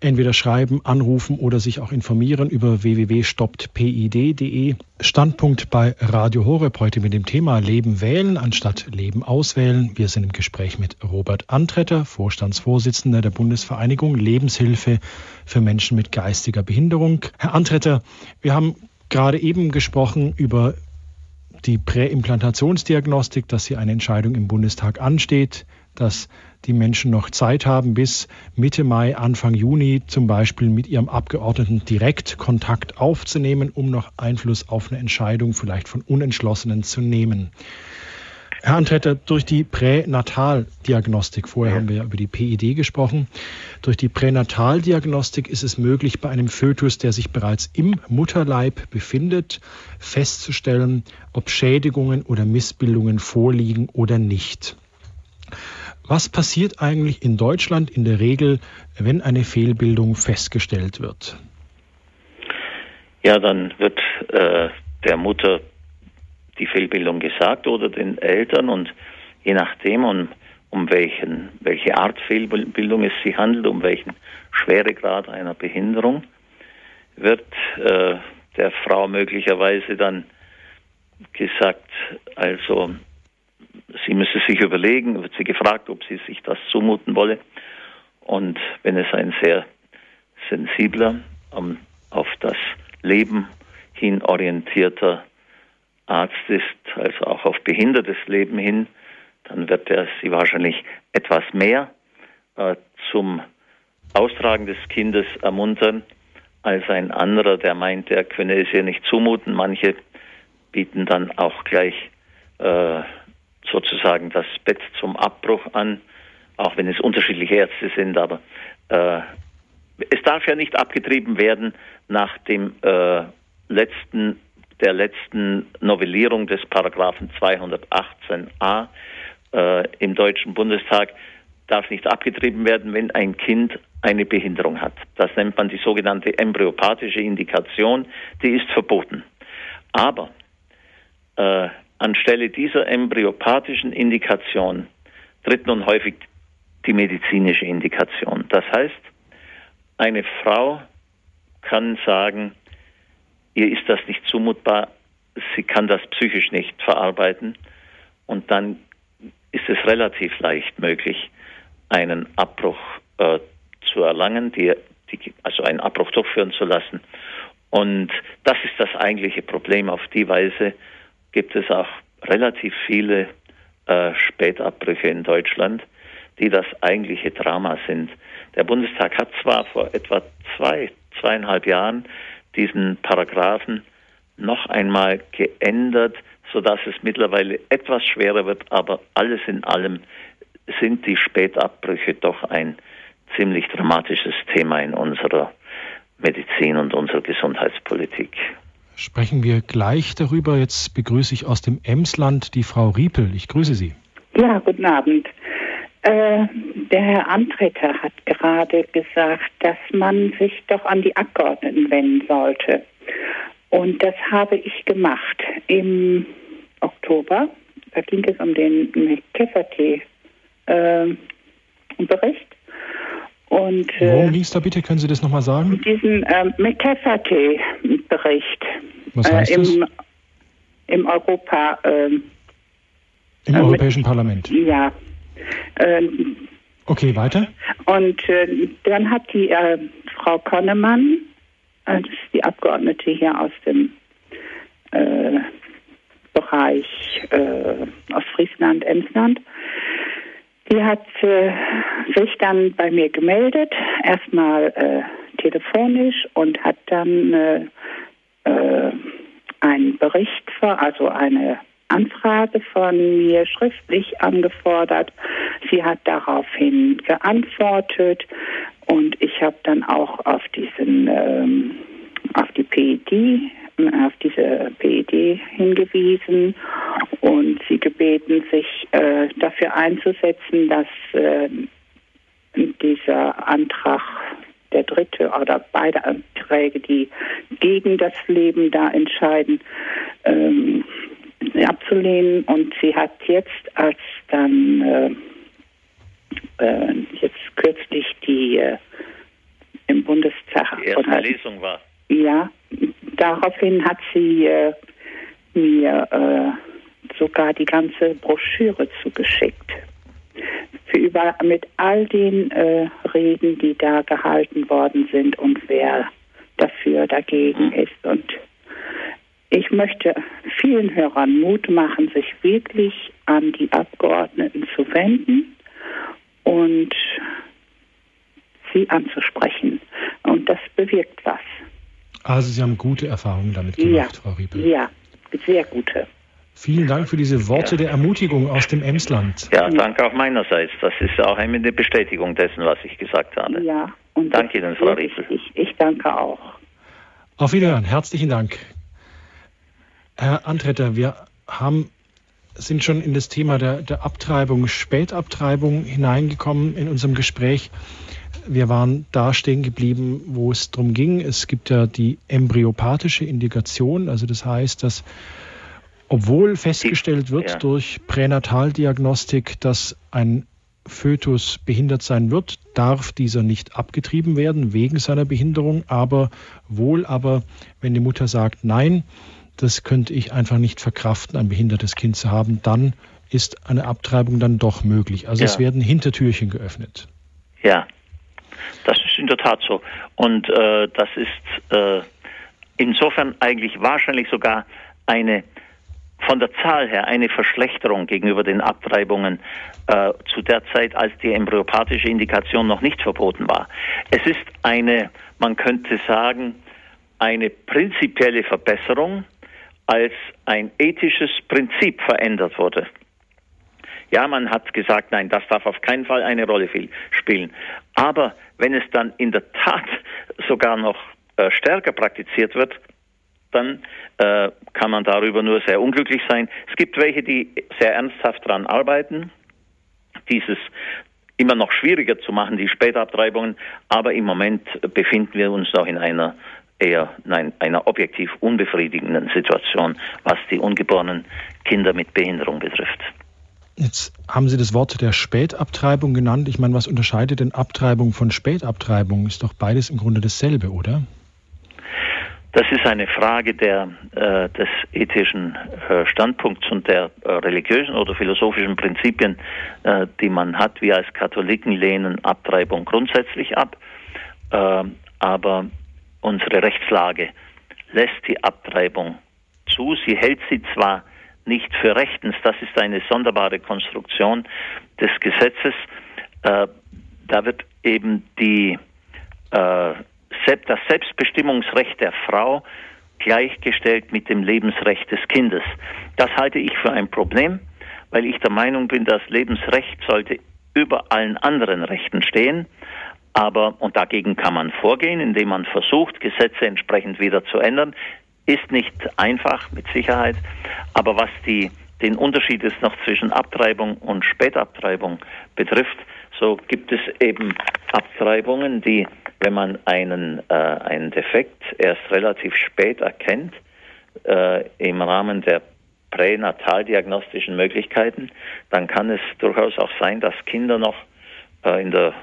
Entweder schreiben, anrufen oder sich auch informieren über www.stopptpid.de. Standpunkt bei Radio Horeb heute mit dem Thema Leben wählen anstatt Leben auswählen. Wir sind im Gespräch mit Robert Antretter, Vorstandsvorsitzender der Bundesvereinigung Lebenshilfe für Menschen mit geistiger Behinderung. Herr Antretter, wir haben gerade eben gesprochen über die Präimplantationsdiagnostik, dass hier eine Entscheidung im Bundestag ansteht, dass die Menschen noch Zeit haben, bis Mitte Mai, Anfang Juni zum Beispiel mit ihrem Abgeordneten direkt Kontakt aufzunehmen, um noch Einfluss auf eine Entscheidung vielleicht von Unentschlossenen zu nehmen. Herr Antretter, durch die Pränataldiagnostik, vorher ja. haben wir ja über die PID gesprochen, durch die Pränataldiagnostik ist es möglich, bei einem Fötus, der sich bereits im Mutterleib befindet, festzustellen, ob Schädigungen oder Missbildungen vorliegen oder nicht. Was passiert eigentlich in Deutschland in der Regel, wenn eine Fehlbildung festgestellt wird? Ja, dann wird äh, der Mutter die Fehlbildung gesagt oder den Eltern und je nachdem, um, um welchen, welche Art Fehlbildung es sich handelt, um welchen Schweregrad einer Behinderung, wird äh, der Frau möglicherweise dann gesagt, also sie müsse sich überlegen, wird sie gefragt, ob sie sich das zumuten wolle. Und wenn es ein sehr sensibler, um, auf das Leben hin orientierter Arzt ist, also auch auf behindertes Leben hin, dann wird er sie wahrscheinlich etwas mehr äh, zum Austragen des Kindes ermuntern als ein anderer, der meint, er könne es ihr nicht zumuten. Manche bieten dann auch gleich äh, sozusagen das Bett zum Abbruch an, auch wenn es unterschiedliche Ärzte sind, aber äh, es darf ja nicht abgetrieben werden nach dem äh, letzten der letzten Novellierung des Paragraphen 218a äh, im Deutschen Bundestag darf nicht abgetrieben werden, wenn ein Kind eine Behinderung hat. Das nennt man die sogenannte embryopathische Indikation, die ist verboten. Aber äh, anstelle dieser embryopathischen Indikation tritt nun häufig die medizinische Indikation. Das heißt, eine Frau kann sagen, ihr ist das nicht zumutbar, sie kann das psychisch nicht verarbeiten und dann ist es relativ leicht möglich, einen Abbruch äh, zu erlangen, die, die, also einen Abbruch durchführen zu lassen. Und das ist das eigentliche Problem. Auf die Weise gibt es auch relativ viele äh, Spätabbrüche in Deutschland, die das eigentliche Drama sind. Der Bundestag hat zwar vor etwa zwei, zweieinhalb Jahren diesen Paragraphen noch einmal geändert, sodass es mittlerweile etwas schwerer wird, aber alles in allem sind die Spätabbrüche doch ein ziemlich dramatisches Thema in unserer Medizin und unserer Gesundheitspolitik. Sprechen wir gleich darüber. Jetzt begrüße ich aus dem Emsland die Frau Riepel. Ich grüße Sie. Ja, guten Abend. Äh, der Herr Antreter hat gerade gesagt, dass man sich doch an die Abgeordneten wenden sollte. Und das habe ich gemacht im Oktober. Da ging es um den McCafferty-Bericht. Äh, Und, äh, Worum ging es da bitte? Können Sie das nochmal sagen? Diesen äh, McCafferty-Bericht. Was heißt äh, im, das? Im Europa. Äh, Im Europäischen Parlament. Ja, äh, Okay, weiter. Und äh, dann hat die äh, Frau Konnemann, äh, das ist die Abgeordnete hier aus dem äh, Bereich äh, Ostfriesland, Emsland, die hat äh, sich dann bei mir gemeldet, erstmal telefonisch und hat dann einen Bericht, also eine Anfrage von mir schriftlich angefordert. Sie hat daraufhin geantwortet und ich habe dann auch auf diesen ähm, auf die PED auf diese PED hingewiesen und sie gebeten, sich äh, dafür einzusetzen, dass äh, dieser Antrag der dritte oder beide Anträge, die gegen das Leben da entscheiden, ähm, abzulehnen. Und sie hat jetzt, als dann äh, äh, jetzt kürzlich die äh, im Bundestag die erste Lesung war. Ja, daraufhin hat sie äh, mir äh, sogar die ganze Broschüre zugeschickt. Für über, mit all den äh, Reden, die da gehalten worden sind und wer dafür dagegen mhm. ist. Und ich möchte vielen Hörern Mut machen, sich wirklich an die Abgeordneten zu wenden und sie anzusprechen. Und das bewirkt was. Also Sie haben gute Erfahrungen damit gemacht, ja, Frau Riepel. Ja, sehr gute. Vielen Dank für diese Worte ja. der Ermutigung aus dem Emsland. Ja, danke auch meinerseits. Das ist auch eine Bestätigung dessen, was ich gesagt habe. Ja, und danke Ihnen, Frau Riepel. Ich, ich danke auch. Auf Wiederhören. Herzlichen Dank. Herr Antretter, wir haben, sind schon in das Thema der, der Abtreibung, Spätabtreibung hineingekommen in unserem Gespräch. Wir waren da stehen geblieben, wo es darum ging. Es gibt ja die embryopathische Indikation, also das heißt, dass obwohl festgestellt wird ja. durch Pränataldiagnostik, dass ein Fötus behindert sein wird, darf dieser nicht abgetrieben werden wegen seiner Behinderung, aber wohl aber, wenn die Mutter sagt, nein, das könnte ich einfach nicht verkraften, ein behindertes Kind zu haben, dann ist eine Abtreibung dann doch möglich. Also ja. es werden Hintertürchen geöffnet. Ja, das ist in der Tat so. Und äh, das ist äh, insofern eigentlich wahrscheinlich sogar eine von der Zahl her eine Verschlechterung gegenüber den Abtreibungen äh, zu der Zeit, als die embryopathische Indikation noch nicht verboten war. Es ist eine, man könnte sagen, eine prinzipielle Verbesserung, als ein ethisches Prinzip verändert wurde. Ja, man hat gesagt, nein, das darf auf keinen Fall eine Rolle spielen. Aber wenn es dann in der Tat sogar noch äh, stärker praktiziert wird, dann äh, kann man darüber nur sehr unglücklich sein. Es gibt welche, die sehr ernsthaft daran arbeiten, dieses immer noch schwieriger zu machen, die Spätabtreibungen. Aber im Moment befinden wir uns noch in einer eher nein, einer objektiv unbefriedigenden Situation, was die ungeborenen Kinder mit Behinderung betrifft. Jetzt haben Sie das Wort der Spätabtreibung genannt. Ich meine, was unterscheidet denn Abtreibung von Spätabtreibung? Ist doch beides im Grunde dasselbe, oder? Das ist eine Frage der, äh, des ethischen äh, Standpunkts und der äh, religiösen oder philosophischen Prinzipien, äh, die man hat. Wir als Katholiken lehnen Abtreibung grundsätzlich ab, äh, aber unsere Rechtslage lässt die Abtreibung zu. Sie hält sie zwar nicht für rechtens, das ist eine sonderbare Konstruktion des Gesetzes. Äh, da wird eben die das Selbstbestimmungsrecht der Frau gleichgestellt mit dem Lebensrecht des Kindes. Das halte ich für ein Problem, weil ich der Meinung bin, das Lebensrecht sollte über allen anderen Rechten stehen. Aber, und dagegen kann man vorgehen, indem man versucht, Gesetze entsprechend wieder zu ändern. Ist nicht einfach, mit Sicherheit. Aber was die, den Unterschied ist noch zwischen Abtreibung und Spätabtreibung betrifft, so gibt es eben Abtreibungen, die wenn man einen, äh, einen Defekt erst relativ spät erkennt, äh, im Rahmen der pränataldiagnostischen Möglichkeiten, dann kann es durchaus auch sein, dass Kinder noch äh, in der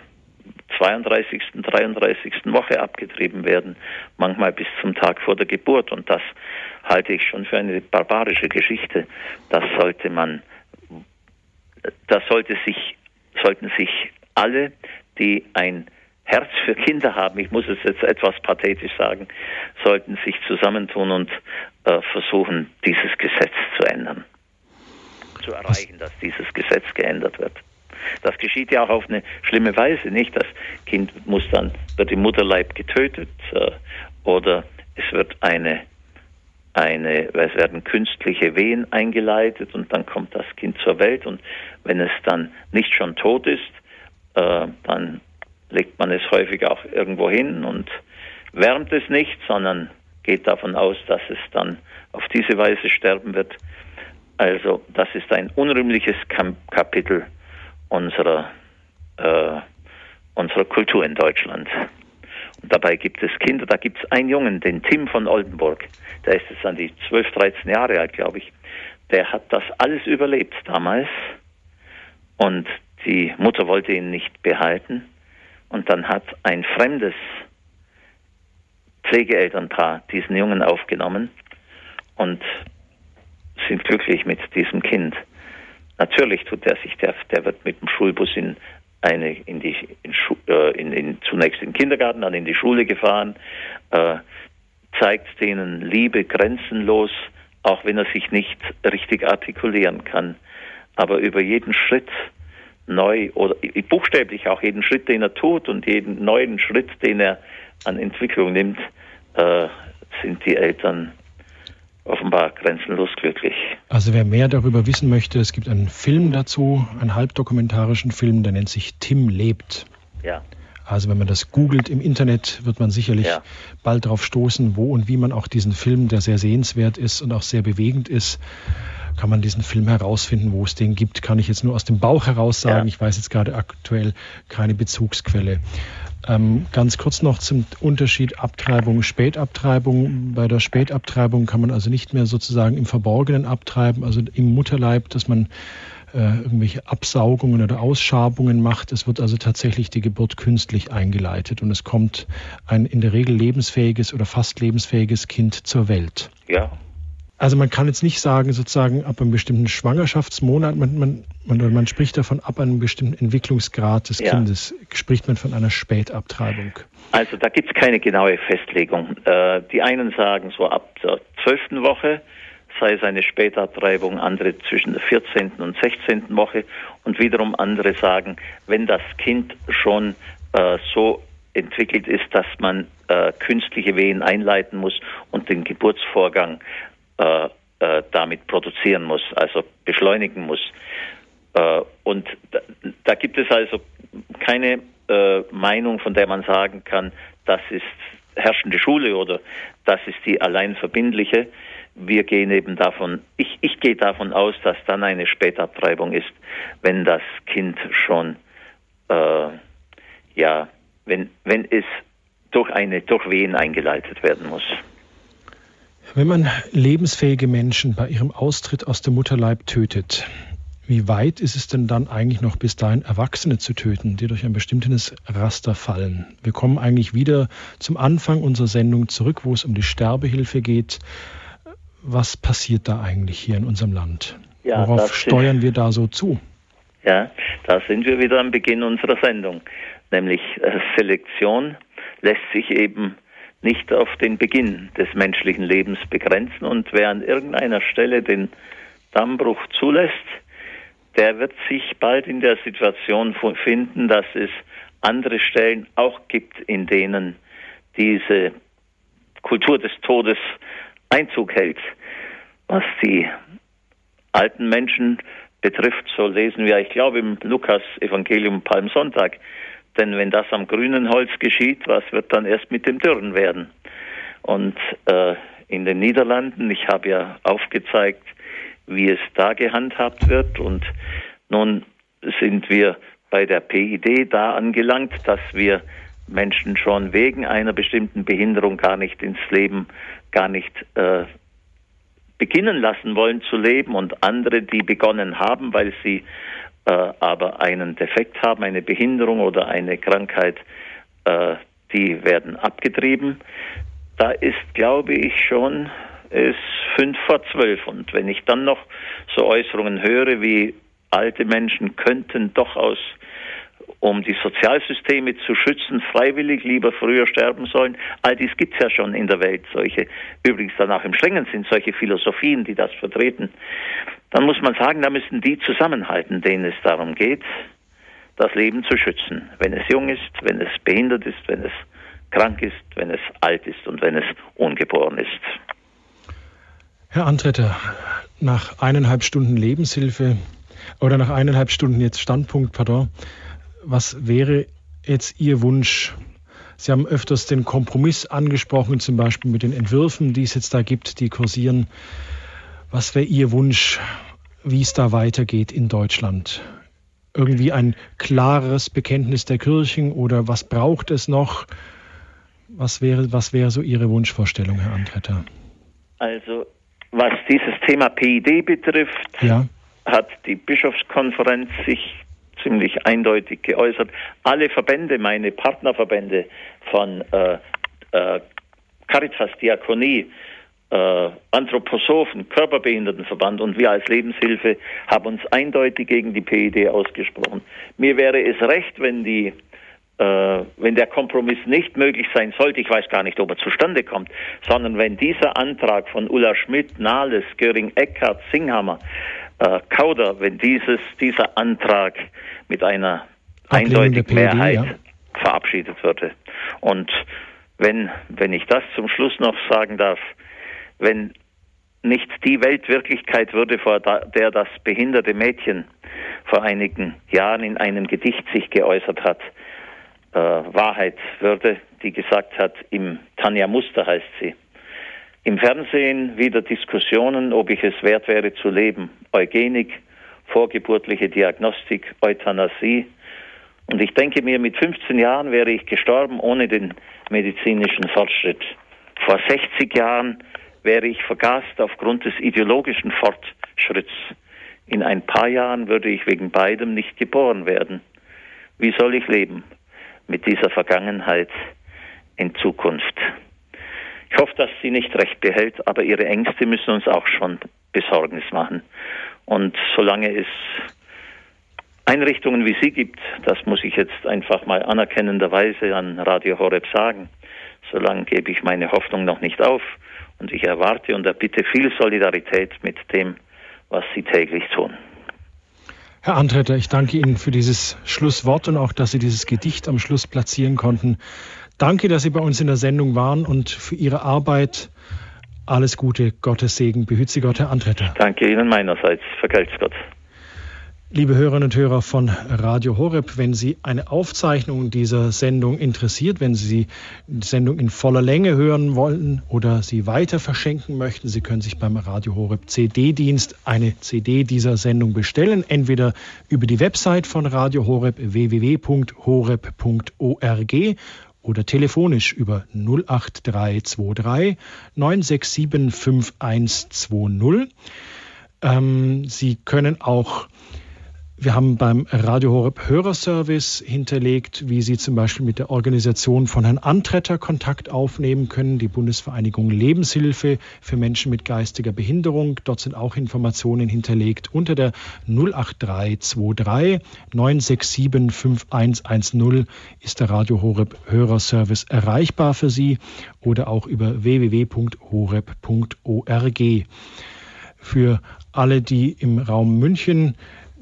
32., 33. Woche abgetrieben werden, manchmal bis zum Tag vor der Geburt. Und das halte ich schon für eine barbarische Geschichte. Das sollte man, das sollte sich, sollten sich alle, die ein Herz für Kinder haben, ich muss es jetzt etwas pathetisch sagen, sollten sich zusammentun und äh, versuchen, dieses Gesetz zu ändern. Zu erreichen, dass dieses Gesetz geändert wird. Das geschieht ja auch auf eine schlimme Weise, nicht? Das Kind muss dann, wird im Mutterleib getötet äh, oder es wird eine, eine, es werden künstliche Wehen eingeleitet und dann kommt das Kind zur Welt und wenn es dann nicht schon tot ist, äh, dann legt man es häufig auch irgendwo hin und wärmt es nicht, sondern geht davon aus, dass es dann auf diese Weise sterben wird. Also das ist ein unrühmliches Kapitel unserer, äh, unserer Kultur in Deutschland. Und dabei gibt es Kinder, da gibt es einen Jungen, den Tim von Oldenburg, der ist jetzt an die 12, 13 Jahre alt, glaube ich. Der hat das alles überlebt damals und die Mutter wollte ihn nicht behalten und dann hat ein fremdes Pflegeelternpaar diesen Jungen aufgenommen und sind glücklich mit diesem Kind. Natürlich tut er sich, der, der wird mit dem Schulbus in eine in die in, äh, in, in, zunächst in den Kindergarten, dann in die Schule gefahren, äh, zeigt denen Liebe grenzenlos, auch wenn er sich nicht richtig artikulieren kann. Aber über jeden Schritt neu oder buchstäblich auch jeden Schritt, den er tut und jeden neuen Schritt, den er an Entwicklung nimmt, äh, sind die Eltern offenbar grenzenlos glücklich. Also wer mehr darüber wissen möchte, es gibt einen Film dazu, einen halbdokumentarischen Film, der nennt sich Tim lebt. Ja. Also wenn man das googelt im Internet, wird man sicherlich ja. bald darauf stoßen, wo und wie man auch diesen Film, der sehr sehenswert ist und auch sehr bewegend ist, kann man diesen Film herausfinden, wo es den gibt, kann ich jetzt nur aus dem Bauch heraus sagen. Ja. Ich weiß jetzt gerade aktuell keine Bezugsquelle. Ähm, ganz kurz noch zum Unterschied Abtreibung, Spätabtreibung. Bei der Spätabtreibung kann man also nicht mehr sozusagen im Verborgenen abtreiben, also im Mutterleib, dass man äh, irgendwelche Absaugungen oder Ausschabungen macht. Es wird also tatsächlich die Geburt künstlich eingeleitet und es kommt ein in der Regel lebensfähiges oder fast lebensfähiges Kind zur Welt. Ja, also man kann jetzt nicht sagen, sozusagen ab einem bestimmten Schwangerschaftsmonat, man, man, man, man spricht davon, ab einem bestimmten Entwicklungsgrad des ja. Kindes spricht man von einer Spätabtreibung. Also da gibt es keine genaue Festlegung. Äh, die einen sagen so ab der zwölften Woche sei es eine Spätabtreibung, andere zwischen der 14. und 16. Woche und wiederum andere sagen, wenn das Kind schon äh, so entwickelt ist, dass man äh, künstliche Wehen einleiten muss und den Geburtsvorgang äh, äh, damit produzieren muss, also beschleunigen muss. Äh, und da, da, gibt es also keine äh, Meinung, von der man sagen kann, das ist herrschende Schule oder das ist die allein verbindliche. Wir gehen eben davon, ich, ich gehe davon aus, dass dann eine Spätabtreibung ist, wenn das Kind schon, äh, ja, wenn, wenn es durch eine, durch Wehen eingeleitet werden muss. Wenn man lebensfähige Menschen bei ihrem Austritt aus dem Mutterleib tötet, wie weit ist es denn dann eigentlich noch bis dahin Erwachsene zu töten, die durch ein bestimmtes Raster fallen? Wir kommen eigentlich wieder zum Anfang unserer Sendung zurück, wo es um die Sterbehilfe geht. Was passiert da eigentlich hier in unserem Land? Ja, Worauf steuern wir da so zu? Ja, da sind wir wieder am Beginn unserer Sendung, nämlich äh, Selektion lässt sich eben nicht auf den Beginn des menschlichen Lebens begrenzen. Und wer an irgendeiner Stelle den Dammbruch zulässt, der wird sich bald in der Situation finden, dass es andere Stellen auch gibt, in denen diese Kultur des Todes Einzug hält. Was die alten Menschen betrifft, so lesen wir, ich glaube, im Lukas-Evangelium Palmsonntag, denn wenn das am grünen Holz geschieht, was wird dann erst mit dem Dürren werden? Und äh, in den Niederlanden, ich habe ja aufgezeigt, wie es da gehandhabt wird. Und nun sind wir bei der PID da angelangt, dass wir Menschen schon wegen einer bestimmten Behinderung gar nicht ins Leben, gar nicht äh, beginnen lassen wollen zu leben und andere, die begonnen haben, weil sie aber einen Defekt haben, eine Behinderung oder eine Krankheit, äh, die werden abgetrieben. Da ist, glaube ich, schon es fünf vor zwölf. Und wenn ich dann noch so Äußerungen höre, wie alte Menschen könnten doch aus um die Sozialsysteme zu schützen, freiwillig lieber früher sterben sollen. All dies gibt es ja schon in der Welt, solche, übrigens danach im Strengen sind solche Philosophien, die das vertreten. Dann muss man sagen, da müssen die zusammenhalten, denen es darum geht, das Leben zu schützen. Wenn es jung ist, wenn es behindert ist, wenn es krank ist, wenn es alt ist und wenn es ungeboren ist. Herr Antretter, nach eineinhalb Stunden Lebenshilfe oder nach eineinhalb Stunden jetzt Standpunkt, pardon, was wäre jetzt Ihr Wunsch? Sie haben öfters den Kompromiss angesprochen, zum Beispiel mit den Entwürfen, die es jetzt da gibt, die kursieren. Was wäre Ihr Wunsch, wie es da weitergeht in Deutschland? Irgendwie ein klares Bekenntnis der Kirchen oder was braucht es noch? Was wäre, was wäre so Ihre Wunschvorstellung, Herr Antretter? Also, was dieses Thema PID betrifft, ja. hat die Bischofskonferenz sich ziemlich eindeutig geäußert. Alle Verbände, meine Partnerverbände von äh, äh, Caritas Diakonie, äh, Anthroposophen, Körperbehindertenverband und wir als Lebenshilfe haben uns eindeutig gegen die PID ausgesprochen. Mir wäre es recht, wenn die äh, wenn der Kompromiss nicht möglich sein sollte, ich weiß gar nicht, ob er zustande kommt, sondern wenn dieser Antrag von Ulla Schmidt, Nahles, Göring, Eckhardt, Singhammer, äh, Kauder, wenn dieses, dieser Antrag mit einer eindeutigen Mehrheit ja. verabschiedet würde. Und wenn, wenn ich das zum Schluss noch sagen darf, wenn nicht die Weltwirklichkeit würde, vor der das behinderte Mädchen vor einigen Jahren in einem Gedicht sich geäußert hat, äh, Wahrheit würde, die gesagt hat, im Tanja Muster heißt sie, im Fernsehen wieder Diskussionen, ob ich es wert wäre zu leben. Eugenik, vorgeburtliche Diagnostik, Euthanasie. Und ich denke mir, mit 15 Jahren wäre ich gestorben ohne den medizinischen Fortschritt. Vor 60 Jahren wäre ich vergast aufgrund des ideologischen Fortschritts. In ein paar Jahren würde ich wegen beidem nicht geboren werden. Wie soll ich leben mit dieser Vergangenheit in Zukunft? Ich hoffe, dass sie nicht recht behält, aber ihre Ängste müssen uns auch schon Besorgnis machen. Und solange es Einrichtungen wie sie gibt, das muss ich jetzt einfach mal anerkennenderweise an Radio Horeb sagen, solange gebe ich meine Hoffnung noch nicht auf und ich erwarte und erbitte viel Solidarität mit dem, was Sie täglich tun. Herr Antretter, ich danke Ihnen für dieses Schlusswort und auch, dass Sie dieses Gedicht am Schluss platzieren konnten. Danke, dass Sie bei uns in der Sendung waren und für Ihre Arbeit. Alles Gute, Gottes Segen. Behüt Sie Gott, Herr Antretter. Danke Ihnen meinerseits. Vergelt's Gott. Liebe Hörerinnen und Hörer von Radio Horeb, wenn Sie eine Aufzeichnung dieser Sendung interessiert, wenn Sie die Sendung in voller Länge hören wollen oder sie weiter verschenken möchten, Sie können sich beim Radio Horeb CD-Dienst eine CD dieser Sendung bestellen, entweder über die Website von Radio Horeb www.horeb.org oder telefonisch über 08323 967 5120. Ähm, Sie können auch wir haben beim Radio Horeb Hörerservice hinterlegt, wie Sie zum Beispiel mit der Organisation von Herrn Antretter Kontakt aufnehmen können, die Bundesvereinigung Lebenshilfe für Menschen mit geistiger Behinderung. Dort sind auch Informationen hinterlegt unter der 08323 967 5110 ist der Radio Horeb Hörerservice erreichbar für Sie oder auch über www.horeb.org. Für alle, die im Raum München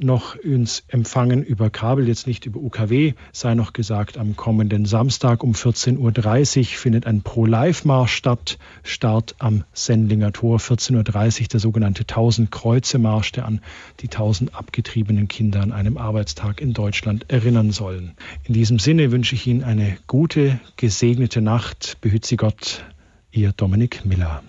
noch uns empfangen über Kabel, jetzt nicht über UKW, sei noch gesagt, am kommenden Samstag um 14.30 Uhr findet ein Pro-Life-Marsch statt. Start am Sendlinger Tor, 14.30 Uhr, der sogenannte 1000 Kreuze-Marsch, der an die 1000 abgetriebenen Kinder an einem Arbeitstag in Deutschland erinnern sollen. In diesem Sinne wünsche ich Ihnen eine gute, gesegnete Nacht. Behüt Sie Gott, Ihr Dominik Miller.